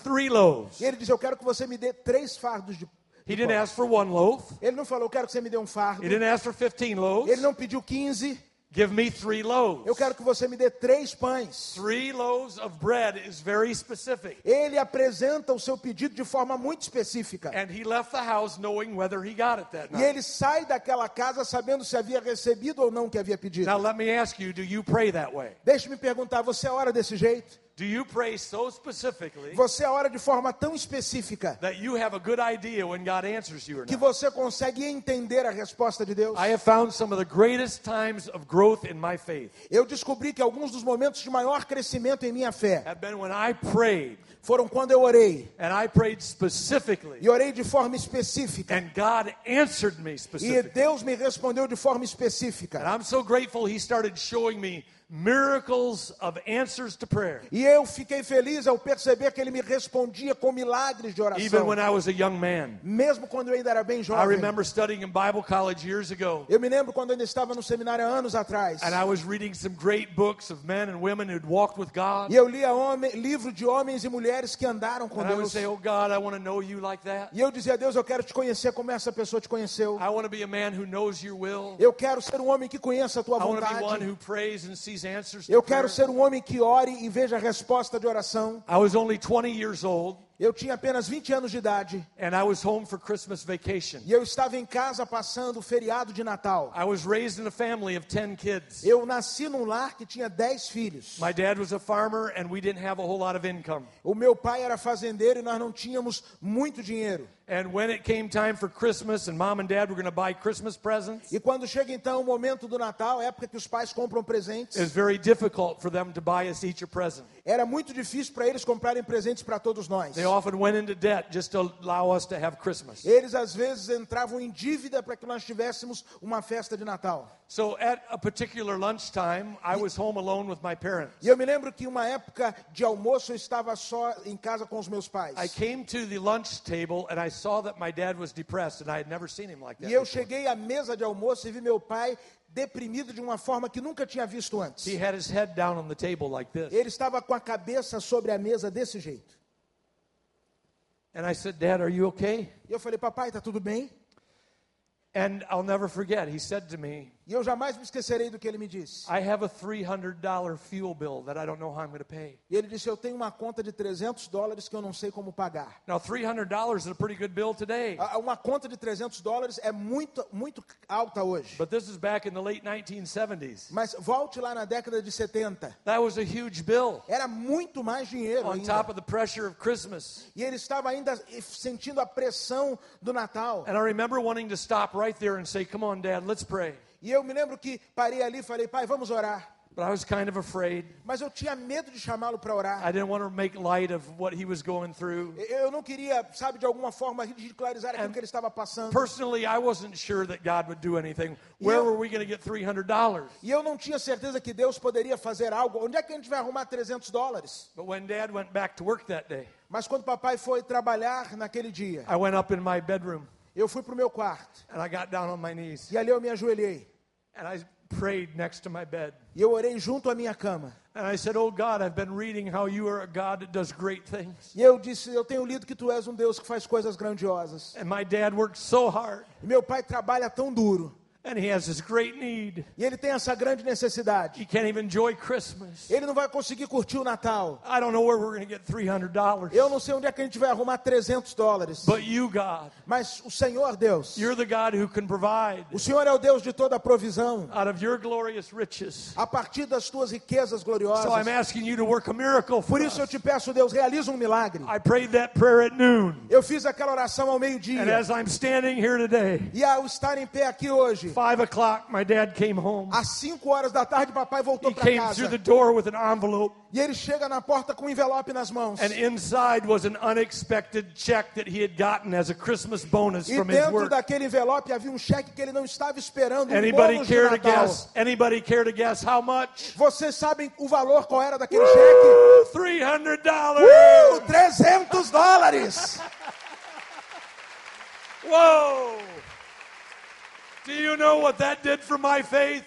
A: three loaves.
B: E ele disse: Eu quero que você me dê três fardos de.
A: He didn't ask for one loaf.
B: Ele não falou: quero que você me dê um fardo.
A: He didn't ask for 15
B: Ele
A: loaves.
B: não pediu 15.
A: Give me three loaves.
B: Eu quero que você me dê três pães.
A: Three loaves of bread is very specific.
B: Ele apresenta o seu pedido de forma muito específica.
A: And he left the house knowing whether he got it that
B: E
A: night.
B: ele sai daquela casa sabendo se havia recebido ou não o que havia pedido.
A: Now, let me ask you do you pray that way?
B: Deixe-me perguntar: você ora desse jeito?
A: Do you pray so specifically
B: Você ora de forma tão específica
A: that you have a good idea when God answers you or
B: que você consegue entender a resposta de Deus?
A: I have found some of the greatest times of growth in my faith
B: Eu descobri que alguns dos momentos de maior crescimento em minha fé foram quando eu orei.
A: and I prayed specifically
B: E orei de forma específica.
A: and God answered me
B: E
A: specifically.
B: Deus me respondeu de forma
A: And
B: específica.
A: I'm so grateful He started showing me miracles of answers to prayer.
B: E eu fiquei feliz ao perceber que ele me respondia com milagres de
A: Even
B: oração.
A: when I was a young man.
B: Mesmo quando eu ainda era bem
A: I
B: jovem.
A: remember studying in Bible college years ago.
B: Eu me lembro quando eu ainda estava no seminário anos atrás.
A: And I was reading some great books of men and women who'd walked with God.
B: E eu lia homem, livro de homens e mulheres que andaram com
A: And I would
B: Deus.
A: say, Oh God, I want to know you like that.
B: E eu dizia a Deus, eu quero te conhecer como essa pessoa te conheceu.
A: I want to be a man who knows your will.
B: Eu quero ser um homem que conheça a tua
A: I want to be one
B: vontade.
A: who prays and sees
B: Eu quero ser um homem que ore e veja a resposta de oração.
A: I was only 20 years old
B: Eu tinha apenas 20 anos de idade
A: and I was home for Christmas vacation.
B: e eu estava em casa passando o feriado de Natal.
A: I was raised in a family of 10 kids.
B: Eu nasci num lar que tinha 10 filhos.
A: My dad was a farmer and we didn't have a whole lot of income.
B: O meu pai era fazendeiro e nós não tínhamos muito dinheiro.
A: And when it came time for Christmas and mom and dad were going to buy Christmas presents,
B: E quando chega então o momento do Natal, a época que os pais compram presentes,
A: it was very difficult for them to buy us each a present.
B: era muito difícil para eles comprarem presentes para todos nós.
A: They often went into debt just to allow us to have Christmas.
B: Eles às vezes entravam em dívida para que nós tivéssemos uma festa de Natal.
A: So at a particular lunchtime, I was home alone with my parents.
B: E eu me lembro que uma época de almoço eu estava só em casa com os meus pais.
A: I came to the lunch table and I saw that my dad was depressed and I had never seen him like that.
B: E eu
A: before.
B: cheguei à mesa de almoço e vi meu pai deprimido de uma forma que nunca tinha visto antes.
A: He had his head down on the table like this.
B: Ele estava com a cabeça sobre a mesa desse jeito.
A: And I said, Dad, are you okay?
B: E eu falei, papai, tá tudo bem?
A: And I'll never forget, he said to me,
B: E eu jamais me esquecerei do que ele me disse.
A: I have a $300 fuel bill that I don't know how I'm going to pay.
B: E ele disse, eu tenho uma conta de 300 dólares que eu não sei como pagar.
A: Now, $300 is a pretty good bill today,
B: Uma conta de 300 dólares é muito, muito alta hoje.
A: but this is back in the late 1970s.
B: Mas volte lá na década de 70.
A: That was a huge bill
B: Era muito mais dinheiro
A: on top
B: ainda.
A: of the pressure of Christmas.
B: E ele estava ainda sentindo a pressão do Natal.
A: And I remember wanting to stop right there and say, Come on, Dad, let's pray.
B: E eu me lembro que parei ali e falei, pai, vamos orar.
A: But I was kind of afraid.
B: Mas eu tinha medo de chamá-lo para orar.
A: I didn't want to make light of what he was going through.
B: Eu não queria, sabe, de alguma forma ridicularizar aquilo que ele estava passando.
A: Personally, I wasn't sure that God would do anything. Where
B: Eu-
A: were we going to get $300?
B: E eu não tinha certeza que Deus poderia fazer algo. Onde é que a gente vai arrumar 300 dólares?
A: But when Dad went back to work that day,
B: Mas quando papai foi trabalhar naquele dia,
A: I went up in my bedroom
B: eu fui para o meu quarto.
A: and I got down on my knees
B: E ali eu me ajoelhei.
A: and I prayed next to my bed.
B: E eu orei junto à minha cama.
A: And I said, Oh God, I've been reading how you are a God that does great things.
B: E eu disse: Eu tenho lido que tu és um Deus que faz coisas grandiosas.
A: And my dad worked so hard
B: E meu pai trabalha tão duro.
A: And he has this great need.
B: E ele tem essa grande necessidade.
A: He can't even enjoy Christmas.
B: Ele não vai conseguir curtir o Natal.
A: I don't know where we're going to get $300.
B: Eu não sei onde é que a gente vai arrumar 300 dólares.
A: But you, God,
B: Mas o Senhor Deus,
A: you're the God who can provide
B: o Senhor é o Deus de toda a provisão.
A: out of your glorious riches.
B: A partir das tuas riquezas gloriosas.
A: So I'm asking you to work a miracle for
B: Por
A: us.
B: isso eu te peço, Deus, realiza um milagre.
A: I prayed that prayer at noon.
B: Eu fiz aquela oração ao
A: And
B: meio-dia.
A: as I'm standing here today,
B: E ao estar em pé aqui hoje,
A: five o'clock, my dad came home.
B: às 5 horas da tarde, papai voltou
A: He
B: para
A: came
B: casa.
A: through the door with an envelope,
B: E ele chega na porta com um envelope nas mãos.
A: and inside was an unexpected check that he had gotten as a Christmas bonus
B: E
A: from his
B: dentro
A: work.
B: daquele envelope havia um cheque que ele não estava esperando. Um
A: Anybody
B: bônus de
A: care to
B: Natal.
A: guess? Anybody care to guess how much?
B: Vocês sabem o valor qual era daquele cheque?
A: Three hundred dollars.
B: Uh, 300 dólares!
A: Whoa! Do you know what that did for my faith?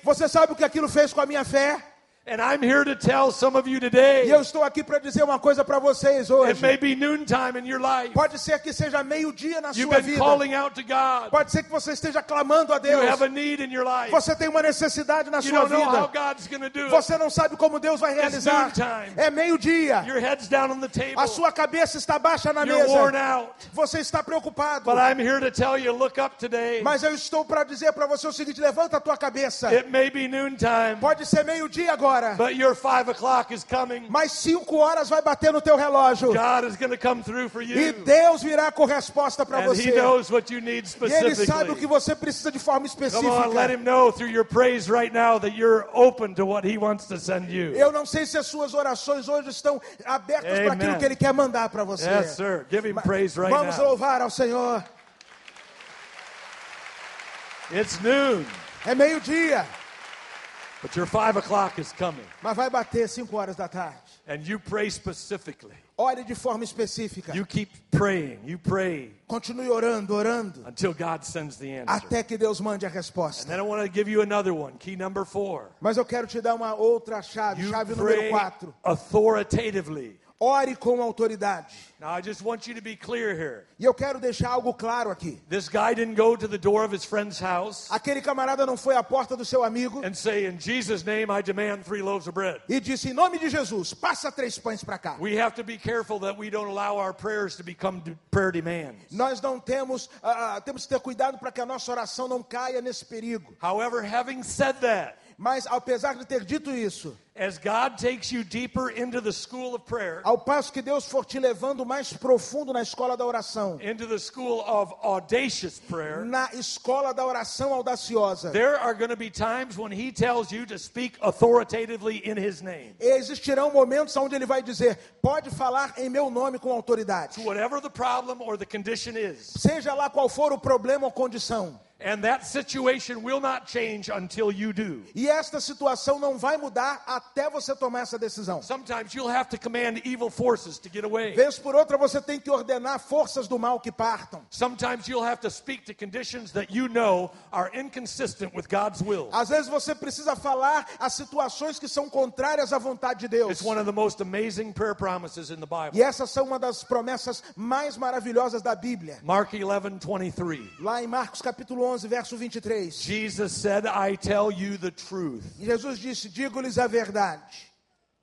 B: Você sabe o que aquilo fez com a minha fé?
A: And I'm here to tell some of you
B: E
A: today.
B: eu estou aqui para dizer uma coisa para vocês
A: It
B: hoje.
A: may be noontime in your life.
B: Pode ser que seja meio-dia na
A: You've
B: sua
A: been
B: vida.
A: calling out to God.
B: Pode ser que você esteja clamando a
A: You
B: Deus.
A: have a need in your life.
B: Você tem uma necessidade na
A: You
B: sua
A: don't know how
B: vida. Você não sabe como Deus vai realizar.
A: noontime.
B: É meio-dia.
A: Your head's down on the table.
B: A sua cabeça está baixa na
A: You're
B: mesa. Você está preocupado.
A: But I'm here to tell you, look up today.
B: Mas eu estou para dizer para você o seguinte: levanta a tua cabeça.
A: It may be noontime,
B: Pode ser meio-dia agora.
A: But your five o'clock is coming.
B: Mais cinco horas vai bater no teu relógio.
A: God is going to come through for
B: E
A: you.
B: Deus virá com resposta para você.
A: knows what you need
B: E Ele sabe o que
A: specifically.
B: você precisa de forma específica.
A: Him know through your praise right now that you're open to what He wants to send you.
B: Eu não sei se as suas orações hoje estão abertas para aquilo que Ele quer mandar para você.
A: Yes, sir. Give Him praise right
B: Vamos
A: now.
B: louvar ao Senhor.
A: It's noon,
B: É meio-dia,
A: but your five o'clock is coming.
B: mas vai bater cinco horas da tarde.
A: And you pray specifically.
B: Ore de forma específica.
A: You keep praying. You pray
B: Continue orando, orando,
A: until God sends the answer.
B: até que Deus mande a
A: And
B: resposta.
A: then I want to give you another one, key number four.
B: Mas eu quero te dar uma outra chave,
A: You
B: chave número
A: pray
B: 4.
A: authoritatively.
B: Ore com autoridade.
A: Now, I just want you to be clear here.
B: E eu quero deixar algo claro aqui.
A: This guy didn't go to the door of his friend's house
B: Aquele camarada não foi à porta do seu amigo
A: and say, In Jesus' name, I demand three loaves of bread.
B: e disse: Em nome de Jesus, passa três pães para cá.
A: We have to be careful that we don't allow our prayers to become de- prayer demands.
B: Nós não temos, ah, temos que ter cuidado para que a nossa oração não caia nesse perigo.
A: However, having said that,
B: Mas apesar de ter dito isso,
A: as God takes you deeper into the school of prayer,
B: ao passo que Deus for te levando mais profundo na escola da oração,
A: into the school of audacious prayer,
B: na escola da oração audaciosa,
A: there are going to be times when He tells you to speak authoritatively in His name.
B: existirão momentos onde ele vai dizer: pode falar em meu nome com autoridade.
A: Whatever the problem or the condition is.
B: Seja lá qual for o problema ou condição.
A: And that situation will not change until you do.
B: E esta situação não vai mudar até você tomar essa decisão.
A: Sometimes you'll have to command evil forces to get away.
B: Vez por outra você tem que ordenar forças do mal que partam.
A: Sometimes you'll have to speak to conditions that you know are inconsistent with God's will.
B: Às vezes você precisa falar as situações que são contrárias à vontade de Deus.
A: It's one of the most amazing prayer promises in the Bible.
B: E essas são uma das promessas mais maravilhosas da Bíblia.
A: Mark 11:23.
B: Lá em Marcos capítulo 11, verso 23.
A: Jesus said, "I tell you the truth."
B: Jesus disse: "Digo-lhes a verdade."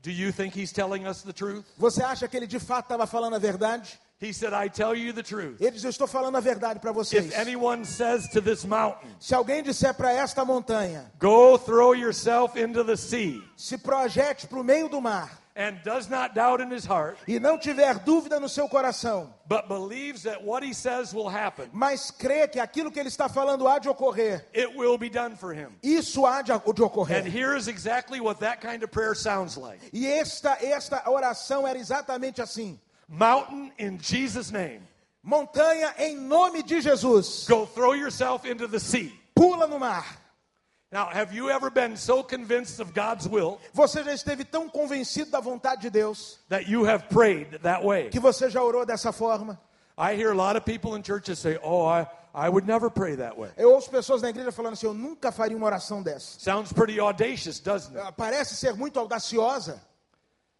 A: Do you think he's telling us the truth?
B: Você acha que ele de fato estava falando a verdade?
A: He said, "I tell you the truth."
B: Ele diz: "Eu estou falando a verdade para vocês."
A: If anyone says to this mountain,
B: Se alguém disser para esta montanha:
A: "Go throw yourself into the sea,"
B: "Se projete para o meio do mar,"
A: and does not doubt in his heart,
B: e não tiver dúvida no seu coração,
A: but believes that what he says will happen,
B: mas crê que aquilo que ele está falando há de ocorrer,
A: it will be done for him.
B: isso há de, de
A: And
B: ocorrer.
A: here is exactly what that kind of prayer sounds like.
B: E esta, esta oração era exatamente assim:
A: Mountain in Jesus' name,
B: Montanha em nome de Jesus,
A: go throw yourself into the sea.
B: pula no mar.
A: Now, have you ever been so convinced of God's will
B: Você já esteve tão convencido da vontade de Deus
A: that you have prayed that way?
B: que você já orou dessa forma?
A: I hear a lot of people in churches say, Oh, I, I would never pray that way.
B: Eu ouço pessoas na igreja falando assim: eu nunca faria uma oração dessa.
A: Sounds pretty audacious, doesn't it?
B: Ah, Parece ser muito audaciosa.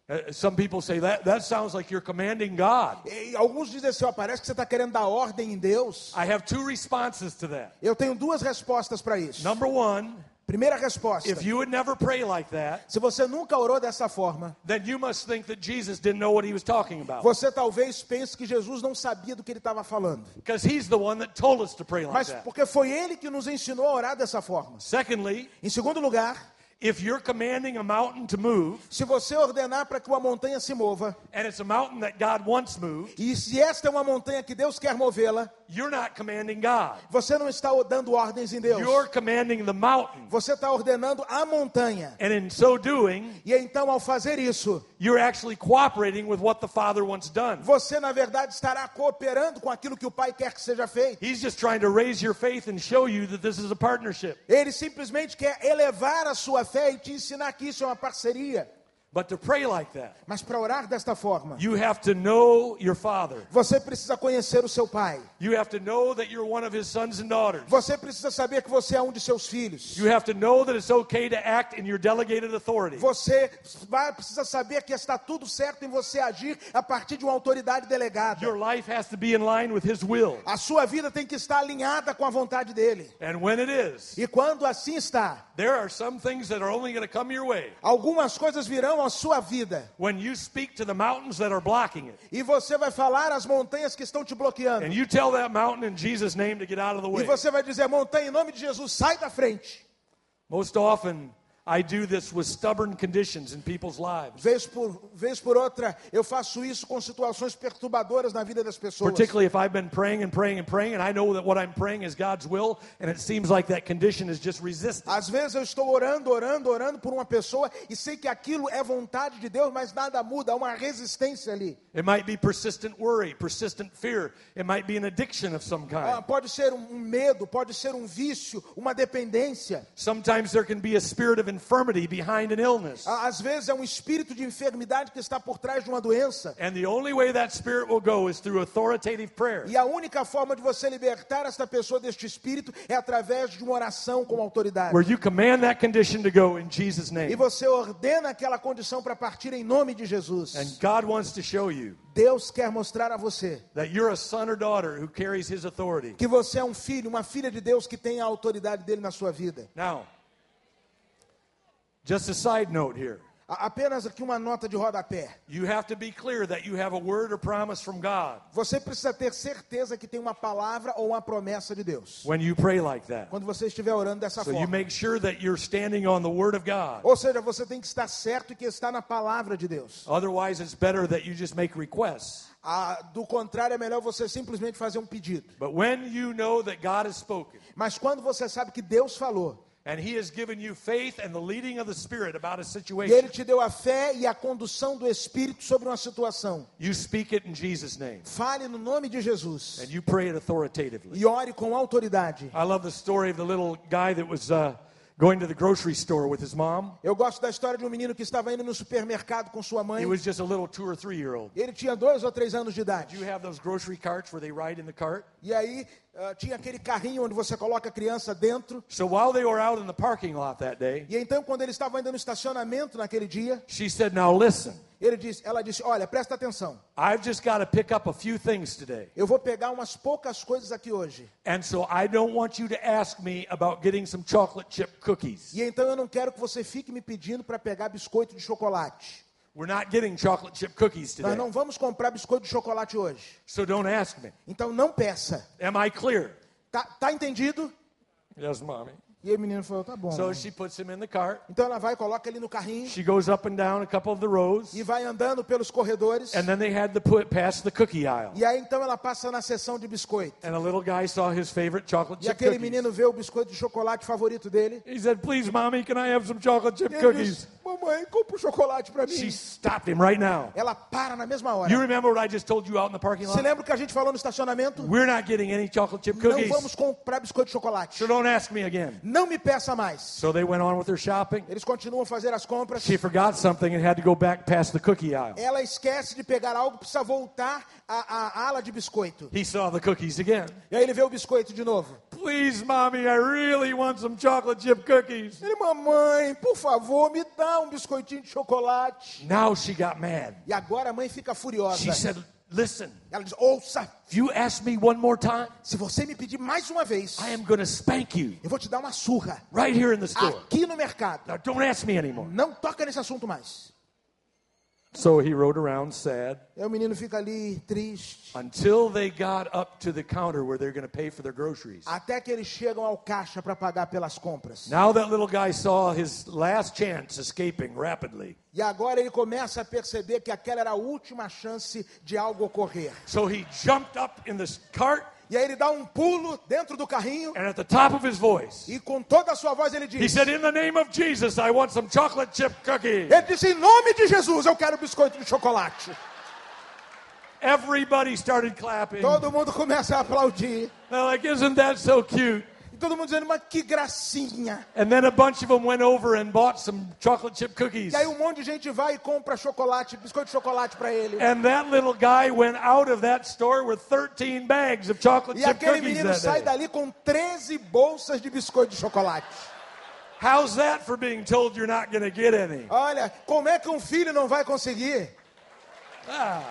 A: Uh, Some people say that that sounds like you're commanding God.
B: Alguns dizem assim: ó, parece que você está querendo dar ordem em Deus.
A: I have two responses to that.
B: Eu tenho duas respostas para isso.
A: Number one,
B: Primeira resposta:
A: if you would never pray like that,
B: se você nunca orou dessa forma,
A: then you must think that Jesus didn't know what he was talking about.
B: você talvez pense que Jesus não sabia do que ele estava falando.
A: Because he's the one that told us to pray like
B: Mas
A: that.
B: porque foi ele que nos ensinou a orar dessa forma.
A: Secondly,
B: Em segundo lugar,
A: if you're commanding a mountain to move,
B: se você ordenar para que uma montanha se mova,
A: and it's a mountain that God wants moved,
B: e se esta é uma montanha que Deus quer movê-la,
A: you're not commanding God.
B: você não está dando ordens em Deus.
A: You're commanding the mountain.
B: Você está ordenando a montanha.
A: And in so doing,
B: E então, ao fazer isso,
A: you're actually cooperating with what the Father wants done.
B: você na verdade estará cooperando com aquilo que o Pai quer que seja feito.
A: He's just trying to raise your faith and show you that this is a partnership.
B: Ele simplesmente quer elevar a sua fé e te ensinar que isso é uma parceria.
A: But to pray like that,
B: Mas para orar desta forma,
A: you have to know your Father.
B: você precisa conhecer o seu Pai.
A: You have to know that you're one of His sons and daughters.
B: Você precisa saber que você é um de seus filhos.
A: You have to know that it's okay to act in your delegated authority.
B: Você vai, precisa saber que está tudo certo em você agir a partir de uma autoridade delegada.
A: Your life has to be in line with His will.
B: A sua vida tem que estar alinhada com a vontade dele.
A: And when it is,
B: E quando assim está,
A: there are some things that are only going to come your way
B: algumas coisas virão à sua vida.
A: when you speak to the mountains that are blocking it.
B: E você vai falar às montanhas que estão te bloqueando.
A: And you tell that mountain in Jesus' name to get out of the
B: E você vai dizer, montanha, em nome de Jesus, sai da frente.
A: Most often, I do this with stubborn conditions in people's lives,
B: Vez por, vez por outra, eu faço isso com situações perturbadoras na vida das pessoas.
A: particularly if I've been praying and praying and praying, and I know that what I'm praying is God's will, and it seems like that condition is just resisting.
B: Às vezes eu estou orando, orando, orando por uma pessoa e sei que aquilo é vontade de Deus, mas nada muda, há uma resistência ali.
A: It might be persistent worry, persistent fear. It might be an addiction of some
B: Ah,
A: kind.
B: pode ser um medo, pode ser um vício, uma dependência.
A: Sometimes there can be a spirit of infirmity behind an illness.
B: Às vezes é um espírito de enfermidade que está por trás de uma doença.
A: And the only way that spirit will go is through authoritative prayer.
B: E a única forma de você libertar esta pessoa deste espírito é através de uma oração com autoridade.
A: Where you command that condition to go in Jesus'
B: E
A: name.
B: você ordena aquela condição para partir em nome de Jesus.
A: And God wants to show you
B: Deus quer mostrar a você
A: that you're a son or daughter who carries his authority.
B: que você é um filho, uma filha de Deus que tem a autoridade dele na sua vida.
A: Now, just a side note here.
B: Apenas aqui uma nota de rodapé.
A: You have to be clear that you have a word or promise from God
B: Você precisa ter certeza que tem uma palavra ou uma promessa de Deus.
A: when you pray like that.
B: Quando você estiver orando dessa
A: So you
B: forma.
A: make sure that you're standing on the word of God.
B: Ou seja, você tem que estar certo que está na palavra de Deus.
A: Otherwise, it's better that you just make requests.
B: Ah, do contrário, é melhor você simplesmente fazer um pedido.
A: But when you know that God has spoken
B: Mas quando você sabe que Deus falou,
A: and He has given you faith and the leading of the Spirit about a
B: e
A: situation,
B: Ele te deu a fé e a condução do Espírito sobre uma situação,
A: you speak it in Jesus' name
B: fale no nome de Jesus
A: and you pray it authoritatively.
B: e ore com autoridade.
A: I love the story of the little guy that was uh, going to the grocery store with his mom.
B: Eu gosto da história de um menino que estava indo no supermercado com sua mãe.
A: He was just a little two or three year old.
B: Ele tinha dois ou três anos de idade.
A: You have those grocery carts where they ride in the cart.
B: E aí ah, tinha aquele carrinho onde você coloca a criança dentro.
A: So while they were out in the parking lot that day,
B: E então, quando ele estava ainda no estacionamento naquele dia,
A: she said, Now listen,
B: ele disse, ela disse: Olha, presta atenção.
A: I've just got to pick up a few things today.
B: Eu vou pegar umas poucas coisas aqui hoje.
A: And so I don't want you to ask me about getting some chocolate chip cookies.
B: E então eu não quero que você fique me pedindo para pegar biscoito de chocolate.
A: We're not getting chocolate chip cookies
B: Nós
A: today.
B: não vamos comprar biscoito de chocolate hoje.
A: So don't ask me.
B: Então não peça.
A: Am I clear?
B: Tá, tá entendido?
A: Yes, mommy.
B: E o menino falou: Tá bom.
A: So she puts him in the cart.
B: Então ela vai, coloca ele no carrinho
A: She goes up and down a couple of the rows.
B: e vai andando pelos corredores.
A: And then they had to put past the cookie aisle.
B: E aí então ela passa na seção de biscoito.
A: And a little guy saw his favorite chocolate
B: E
A: chip
B: aquele
A: cookies.
B: menino vê o biscoito de chocolate favorito dele.
A: He said, Please, mommy, can I have some chocolate chip
B: E
A: cookies?
B: diz: Mamãe, compra um chocolate para mim.
A: She stopped him right now.
B: Ela para na mesma hora.
A: You remember what I just told you out in the parking
B: Você
A: lot?
B: lembra o que a gente falou no estacionamento?
A: We're not getting any chocolate chip
B: Não
A: cookies.
B: vamos comprar biscoito de chocolate.
A: So don't ask me again.
B: Não me peça mais.
A: So they went on with their shopping.
B: Eles continuam a fazer as compras.
A: She forgot something and had to go back past the cookie aisle.
B: Ela esquece de pegar algo, precisa voltar à, à ala de biscoito.
A: He saw the cookies again.
B: E aí ele vê o biscoito de novo.
A: Please, mommy, I really want some chocolate chip cookies.
B: Ele, mamãe, por favor, me dá um biscoitinho de chocolate.
A: Now she got mad.
B: E agora a mãe fica furiosa.
A: She said, Listen,
B: Ela diz: Ouça,
A: if you ask me one more time,
B: se você me pedir mais uma vez,
A: I am going to spank you
B: eu vou te dar uma surra.
A: right here in the store.
B: Aqui no mercado.
A: Now don't ask me anymore.
B: Não toca nesse assunto mais.
A: So he rode around sad
B: Aí o menino fica ali triste.
A: until they got up to the counter where they're going to pay for their groceries.
B: Até que eles chegam ao caixa para pagar pelas compras.
A: Now that little guy saw his last chance escaping rapidly.
B: E agora ele começa a perceber que aquela era a última chance de algo ocorrer.
A: So he jumped up in the cart
B: E aí ele dá um pulo dentro do carrinho
A: and at the top of his voice,
B: e com toda a sua voz ele
A: he
B: diz:
A: said, In the name of Jesus, I want some chocolate chip cookies.
B: Ele disse: Em nome de Jesus, eu quero biscoito de chocolate.
A: Everybody started clapping.
B: Todo mundo começa a aplaudir.
A: They're like, Isn't that so cute?
B: E todo mundo dizendo: Mas que gracinha.
A: And then a bunch of them went over and bought some chocolate chip cookies.
B: E aí um monte de gente vai e compra chocolate, biscoito de chocolate para ele.
A: And that little guy went out of that store with 13 bags of chocolate
B: E
A: chip
B: aquele
A: cookies
B: menino
A: that
B: sai
A: day.
B: dali com 13 bolsas de biscoito de chocolate.
A: How's that for being told you're not going to get any?
B: Olha, como é que um filho não vai conseguir?
A: Ah.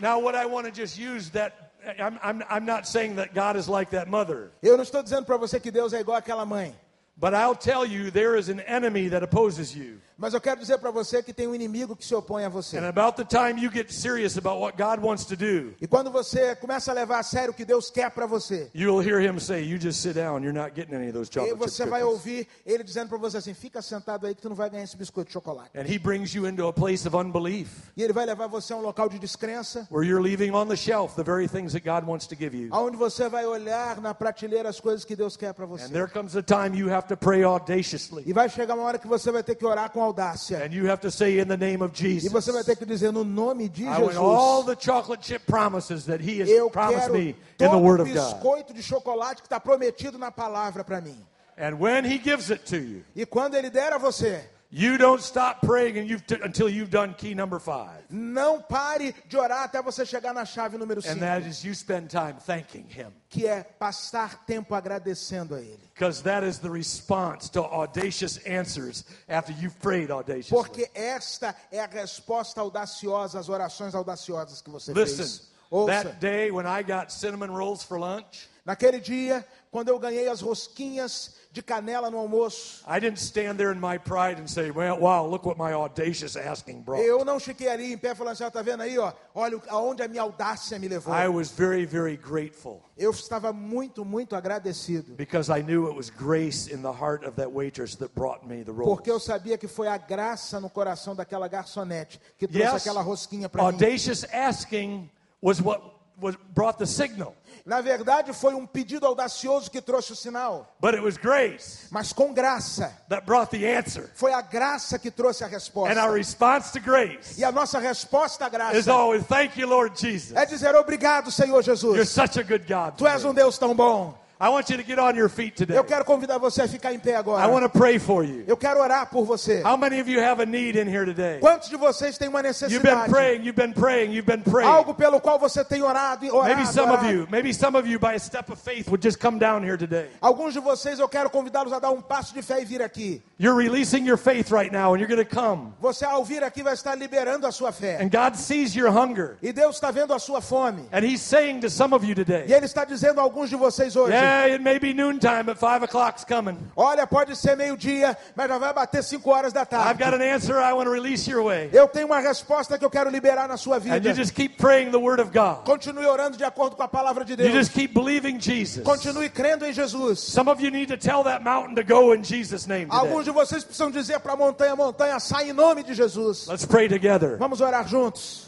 A: Now, what I want to just use that, I'm, I'm, I'm not saying that God is like that mother,
B: Eu não estou dizendo para você que Deus é igual àquela mãe.
A: but I'll tell you there is an enemy that opposes you.
B: Mas eu quero dizer para você que tem um inimigo que se opõe a você.
A: And about the time you get serious about what God wants to do,
B: E quando você começa a levar a sério o que Deus quer para você,
A: you'll hear him say, You just sit down, you're not getting any of those
B: e você vai ouvir ele dizendo para você assim: fica sentado aí que tu não vai ganhar esse biscoito de chocolate.
A: And he brings you into a place of unbelief
B: E ele vai levar você a um local de descrença,
A: where you're leaving on the shelf the very things that God wants to give you.
B: aonde você vai olhar na prateleira as coisas que Deus quer para
A: And
B: você.
A: there comes a time you have to pray audaciously.
B: E vai chegar uma hora que você vai ter que orar com audácia.
A: And you have to say in the name of
B: E
A: Jesus.
B: você vai ter que dizer no nome de
A: I want all
B: Jesus.
A: the chocolate chip promises that He has
B: Eu
A: promised
B: quero
A: me in the
B: todo
A: Word of God.
B: biscoito de chocolate que está prometido na palavra para mim.
A: And when He gives it to you,
B: E quando ele der a você,
A: you don't stop praying and you've until you've done key number five.
B: não pare de orar até você chegar na chave número
A: And
B: 5,
A: that is you spend time thanking Him.
B: que é passar tempo agradecendo a ele.
A: Because that is the response to audacious answers after you've prayed audaciously.
B: Porque esta é a resposta audaciosa às orações audaciosas que você
A: Listen,
B: fez. Ouça,
A: that day when I got cinnamon rolls for lunch,
B: Naquele dia, quando eu ganhei as rosquinhas de canela no almoço,
A: I didn't stand there in my pride and say, well, wow, look what my audacious asking brought.
B: eu não fiquei ali em pé falando assim, ó, tá vendo aí, ó, olha aonde a minha audácia me levou.
A: I was very, very grateful
B: Eu estava muito, muito agradecido,
A: because I knew it was grace in the heart of that waitress that brought me the rolls.
B: porque eu sabia que foi a graça no coração daquela garçonete que trouxe
A: Yes,
B: aquela rosquinha para mim.
A: audacious asking was what was brought the signal,
B: Na verdade, foi um pedido audacioso que trouxe o sinal,
A: but it was grace
B: mas com graça.
A: that brought the answer.
B: Foi a graça que trouxe a
A: And
B: resposta.
A: our response to grace
B: E a nossa resposta à
A: is
B: graça
A: always, thank you, Lord Jesus.
B: é dizer obrigado, Senhor
A: You're
B: Jesus.
A: such a good God.
B: Tu és um Deus tão bom.
A: I want you to get on your feet today.
B: Eu quero convidar você a ficar em pé
A: I
B: agora.
A: want to pray for you.
B: Eu quero orar por você.
A: How many of you have a need in here today?
B: Quantos de vocês têm uma
A: You've been
B: necessidade?
A: praying, you've been praying, you've been praying.
B: Algo pelo qual você tem orado e orado.
A: Maybe some of
B: orado.
A: you, maybe some of you by a step of faith would just come down here today.
B: Alguns de vocês eu quero convidá-los a dar um passo de fé e vir aqui.
A: You're releasing your faith right now and you're going to come.
B: Você ao vir aqui vai estar liberando a sua fé.
A: And God sees your hunger.
B: E Deus está vendo a sua fome.
A: And He's saying to some of you
B: E
A: today,
B: Ele está dizendo a alguns de vocês hoje:
A: yeah, it may be noontime, but five o'clock's coming.
B: Olha, pode ser meio-dia, mas já vai bater 5 horas da
A: I've
B: tarde.
A: got an answer I want to release your way.
B: Eu tenho uma resposta que eu quero liberar na sua
A: And
B: vida.
A: you just keep praying the word of God.
B: Continue orando de acordo com a palavra de
A: You
B: Deus.
A: just keep believing Jesus.
B: Continue crendo em Jesus.
A: Some of you need to tell that mountain to go in Jesus' name
B: Alguns
A: today.
B: de vocês precisam dizer para a montanha, montanha, sai em nome de Jesus.
A: Let's pray together.
B: Vamos orar juntos.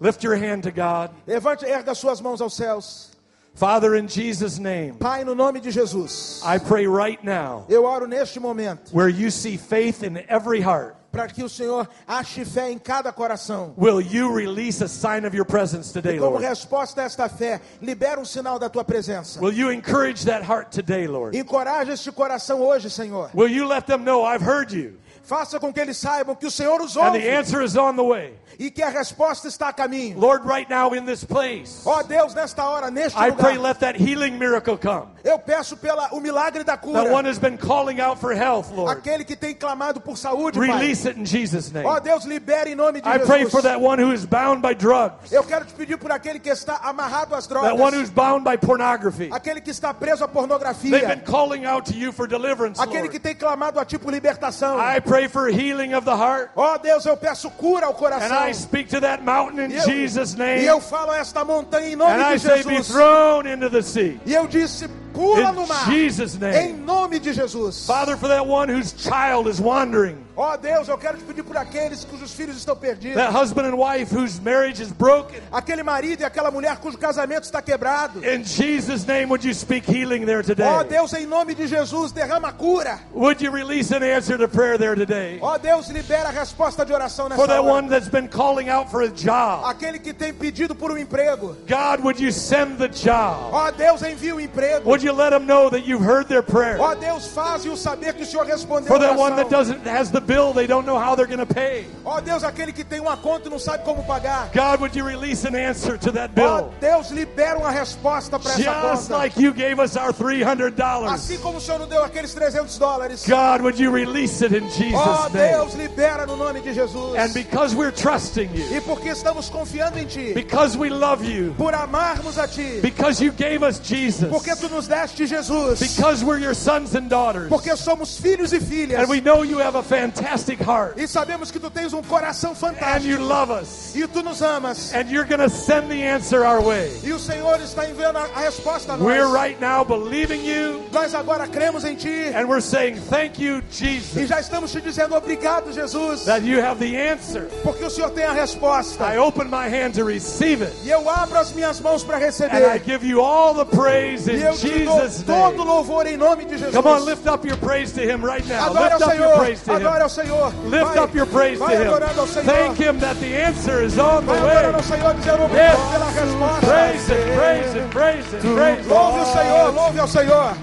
A: Lift your hand to God.
B: Levante, erga suas mãos aos céus.
A: Father, in Jesus' name,
B: Pai, no nome de Jesus.
A: I pray right now
B: Eu oro neste momento
A: where you see faith in every heart.
B: para que o Senhor ache fé em cada coração.
A: Will you release a sign of your presence today,
B: Como
A: Lord?
B: resposta a esta fé, libera um sinal da tua presença.
A: Will you encourage that heart today, Lord?
B: Encoraja este coração hoje, Senhor.
A: Will you let them know I've heard you
B: Faça com que eles saibam que o Senhor os
A: and
B: ouve
A: the answer is on the way?
B: E que a resposta está a caminho.
A: Lord, right now in this place,
B: Ó Deus, nesta hora, neste
A: I pray
B: lugar,
A: let that healing miracle come.
B: eu peço pela o milagre da
A: That one
B: cura.
A: has been calling out for health, Lord.
B: Aquele que tem clamado por saúde, Pai.
A: Release it in Jesus' name.
B: Ó Deus, libere em nome de
A: I pray for
B: Jesus.
A: that one who is bound by drugs,
B: Eu quero te pedir por aquele que está amarrado às
A: that one
B: drogas,
A: who's bound by pornography.
B: aquele que está preso à
A: They've been
B: pornografia,
A: calling out to you for deliverance,
B: aquele
A: Lord.
B: que tem clamado a ti por libertação.
A: I pray for healing of the heart,
B: Ó Deus, eu peço cura ao coração.
A: I speak to that mountain in
B: E eu,
A: Jesus'
B: e eu falo a esta montanha em nome
A: and I
B: de
A: say, be
B: Jesus.
A: thrown into the sea.
B: E eu disse, pula no
A: In
B: mar.
A: Jesus'
B: Em
A: name.
B: nome de Jesus.
A: Father, for that one whose child is wandering,
B: Ó Deus, eu quero te pedir por aqueles cujos filhos estão perdidos.
A: that husband and wife whose marriage is broken,
B: Aquele marido e aquela mulher cujo casamento está quebrado.
A: in Jesus' name, would you speak healing there today?
B: Deus, em nome de Jesus, derrama cura.
A: Would you release an answer to prayer there today?
B: Ó Deus, libera a resposta de oração nessa
A: For that
B: hora.
A: one that's been calling out for a job,
B: Aquele que tem pedido por um emprego.
A: God, would you send the job?
B: Ó Deus, envia o emprego.
A: Would you let them know that you've heard their prayer?
B: Ó Deus, faz-o saber que o Senhor respondeu
A: For that one that doesn't has the bill, they don't know how they're going to pay.
B: Ó Deus, aquele que tem uma conta e não sabe como pagar.
A: God, would you release an answer to that
B: Ó
A: bill?
B: Deus, libera uma resposta para essa
A: Just
B: conta.
A: like you gave us our $300.
B: Assim como o Senhor nos deu aqueles 300 dólares.
A: God, would you release it in
B: Ó
A: Jesus' name?
B: Deus, libera no nome de Jesus.
A: And because we're trusting you,
B: E porque estamos confiando em Ti,
A: because we love you,
B: por amarmos a Ti,
A: because you gave us Jesus,
B: porque Tu nos Jesus,
A: because we're your sons and daughters,
B: porque somos filhos e filhas,
A: and we know you have a fantastic heart,
B: e sabemos que Tu tens um coração
A: and you
B: fantástico,
A: love us,
B: e Tu nos amas,
A: and you're going to send the answer our way.
B: e o Senhor está enviando a a resposta a
A: We're
B: nós.
A: right now believing you,
B: Nós agora cremos em Ti,
A: and we're saying, Thank you,
B: e
A: Jesus,
B: já estamos te dizendo obrigado, Jesus,
A: that you have the answer.
B: porque o Senhor tem a resposta.
A: I open my hand to receive it,
B: E eu abro as minhas mãos para
A: and I
B: receber.
A: give you all the praise
B: E
A: in
B: dou
A: Jesus'
B: todo louvor em nome de Jesus.
A: Come on, lift up your praise to Him right now.
B: Adore
A: Lift up your
B: Senhor,
A: praise to
B: adore
A: Him.
B: ao Senhor.
A: Lift
B: Vai-
A: up your praise to
B: ao
A: Him.
B: Senhor.
A: Thank Him that the answer is on the way.
B: ao Senhor,
A: Yes.
B: pela resposta.
A: Praise Him, praise Him, praise Him, praise Him.
B: Louve o Senhor, louve ao Senhor.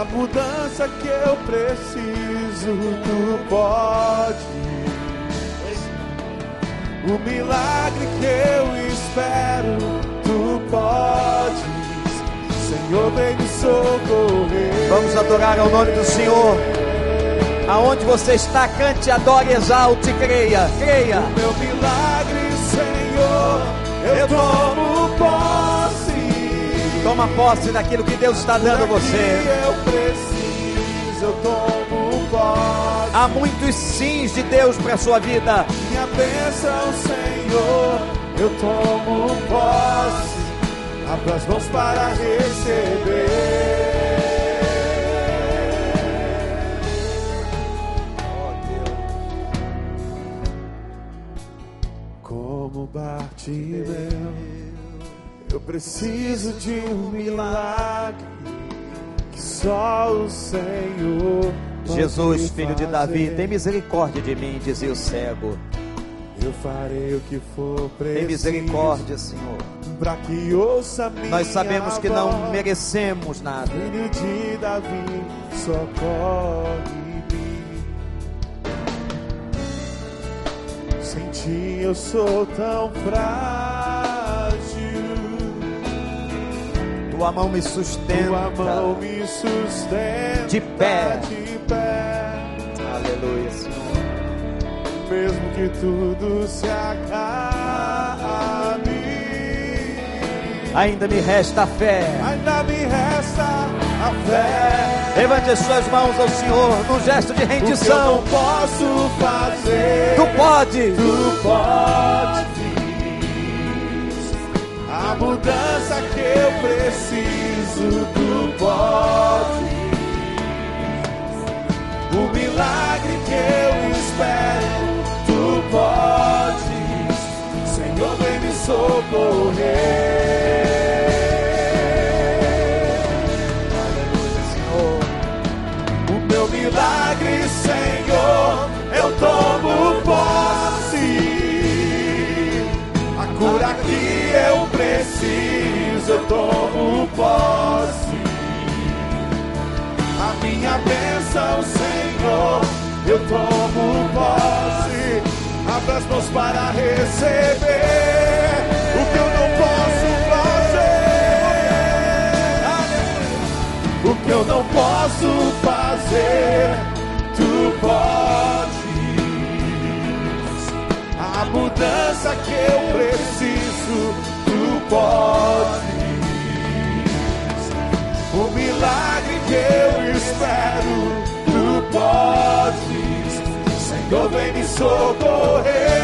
C: A mudança que eu preciso, tu pode. O milagre que eu espero, tu podes. Senhor, vem me socorrer.
D: Vamos adorar ao nome do Senhor. Aonde você está, cante, adore, exalte, creia, creia.
C: Meu milagre, Senhor, eu tomo posse.
D: Toma posse daquilo que Deus está dando a você.
C: eu preciso, eu tomo posse.
D: Há muitos sims de Deus para a sua vida.
C: Minha bênção, Senhor, eu tomo posse. Abra as mãos para receber. Como Bartimeu, eu preciso de um milagre que só o Senhor.
D: Jesus, filho de Davi, tem misericórdia de mim, dizia o cego.
C: Eu farei o que for preciso.
D: Tem misericórdia, Senhor.
C: Pra que ouça minha
D: Nós sabemos que não merecemos nada.
C: Filho de Davi, socorre-me. Sem ti eu sou tão frágil.
D: Tua mão me
C: Tua
D: sustenta.
C: mão me sustenta
D: De pé.
C: de pé.
D: Aleluia, Senhor.
C: Mesmo que tudo se acabe.
D: Ainda me resta a fé.
C: Ainda me resta a fé.
D: Levante as suas mãos ao Senhor num gesto de
C: O que eu
D: rendição.
C: não posso fazer,
D: Tu pode.
C: tu podes. A mudança que eu preciso, tu podes. O milagre que eu espero, tu podes. Senhor, vem me socorrer. Preciso, eu tomo posse. A minha bênção, Senhor, eu tomo posse. Abra as mãos para receber o que eu não posso fazer. O que eu não posso fazer, tu podes. A mudança que eu preciso, podes. O milagre que eu espero, tu podes. Senhor, vem me socorrer.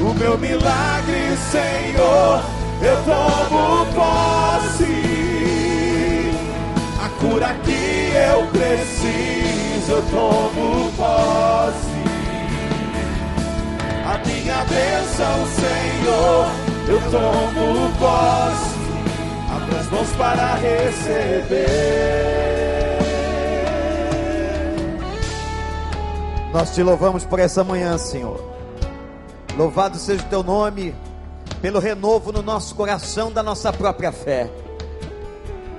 C: O meu milagre, Senhor, eu tomo posse. A cura que eu preciso, eu tomo posse. Bênção, Senhor, eu tomo posse. Abra as mãos para receber.
D: Nós te louvamos por essa manhã, Senhor. Louvado seja o teu nome pelo renovo no nosso coração da nossa própria fé.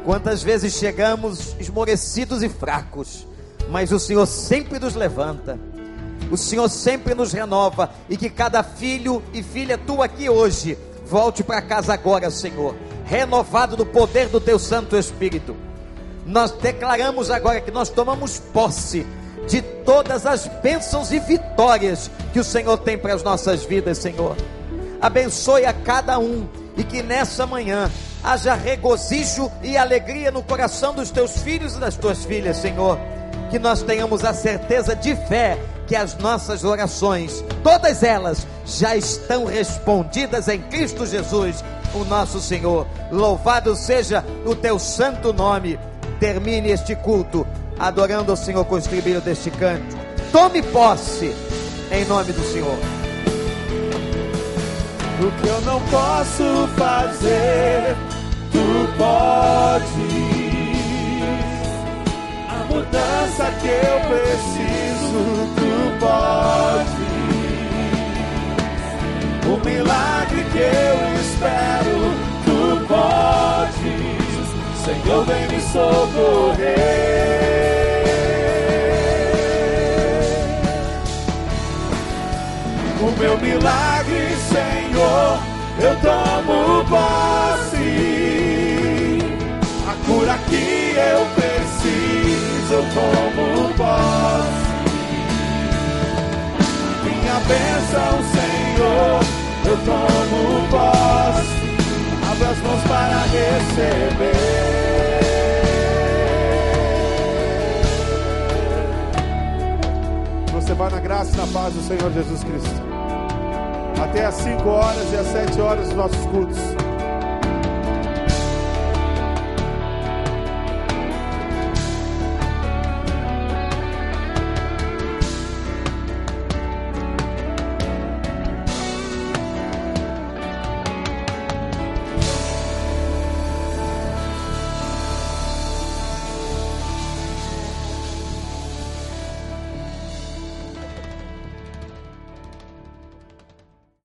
D: Quantas vezes chegamos esmorecidos e fracos, mas o Senhor sempre nos levanta. O Senhor sempre nos renova e que cada filho e filha tua aqui hoje volte para casa agora, Senhor, renovado do poder do teu Santo Espírito. Nós declaramos agora que nós tomamos posse de todas as bênçãos e vitórias que o Senhor tem para as nossas vidas, Senhor. Abençoe a cada um e que nessa manhã haja regozijo e alegria no coração dos teus filhos e das tuas filhas, Senhor. Que nós tenhamos a certeza de fé que as nossas orações, todas elas, já estão respondidas em Cristo Jesus, o nosso Senhor. Louvado seja o teu santo nome. Termine este culto adorando o Senhor com o estribilho deste canto. Tome posse em nome do Senhor.
C: O que eu não posso fazer, tu podes. Mudança que eu preciso, tu podes. O milagre que eu espero, tu podes. Senhor, vem me socorrer. O meu milagre, Senhor, eu tomo posse. A cura que eu eu tomo posse. Minha bênção, Senhor, eu tomo posse. Abra as mãos para receber. Você vai na graça e na paz do Senhor Jesus Cristo. Até às 5 horas e às 7 horas dos nossos cultos.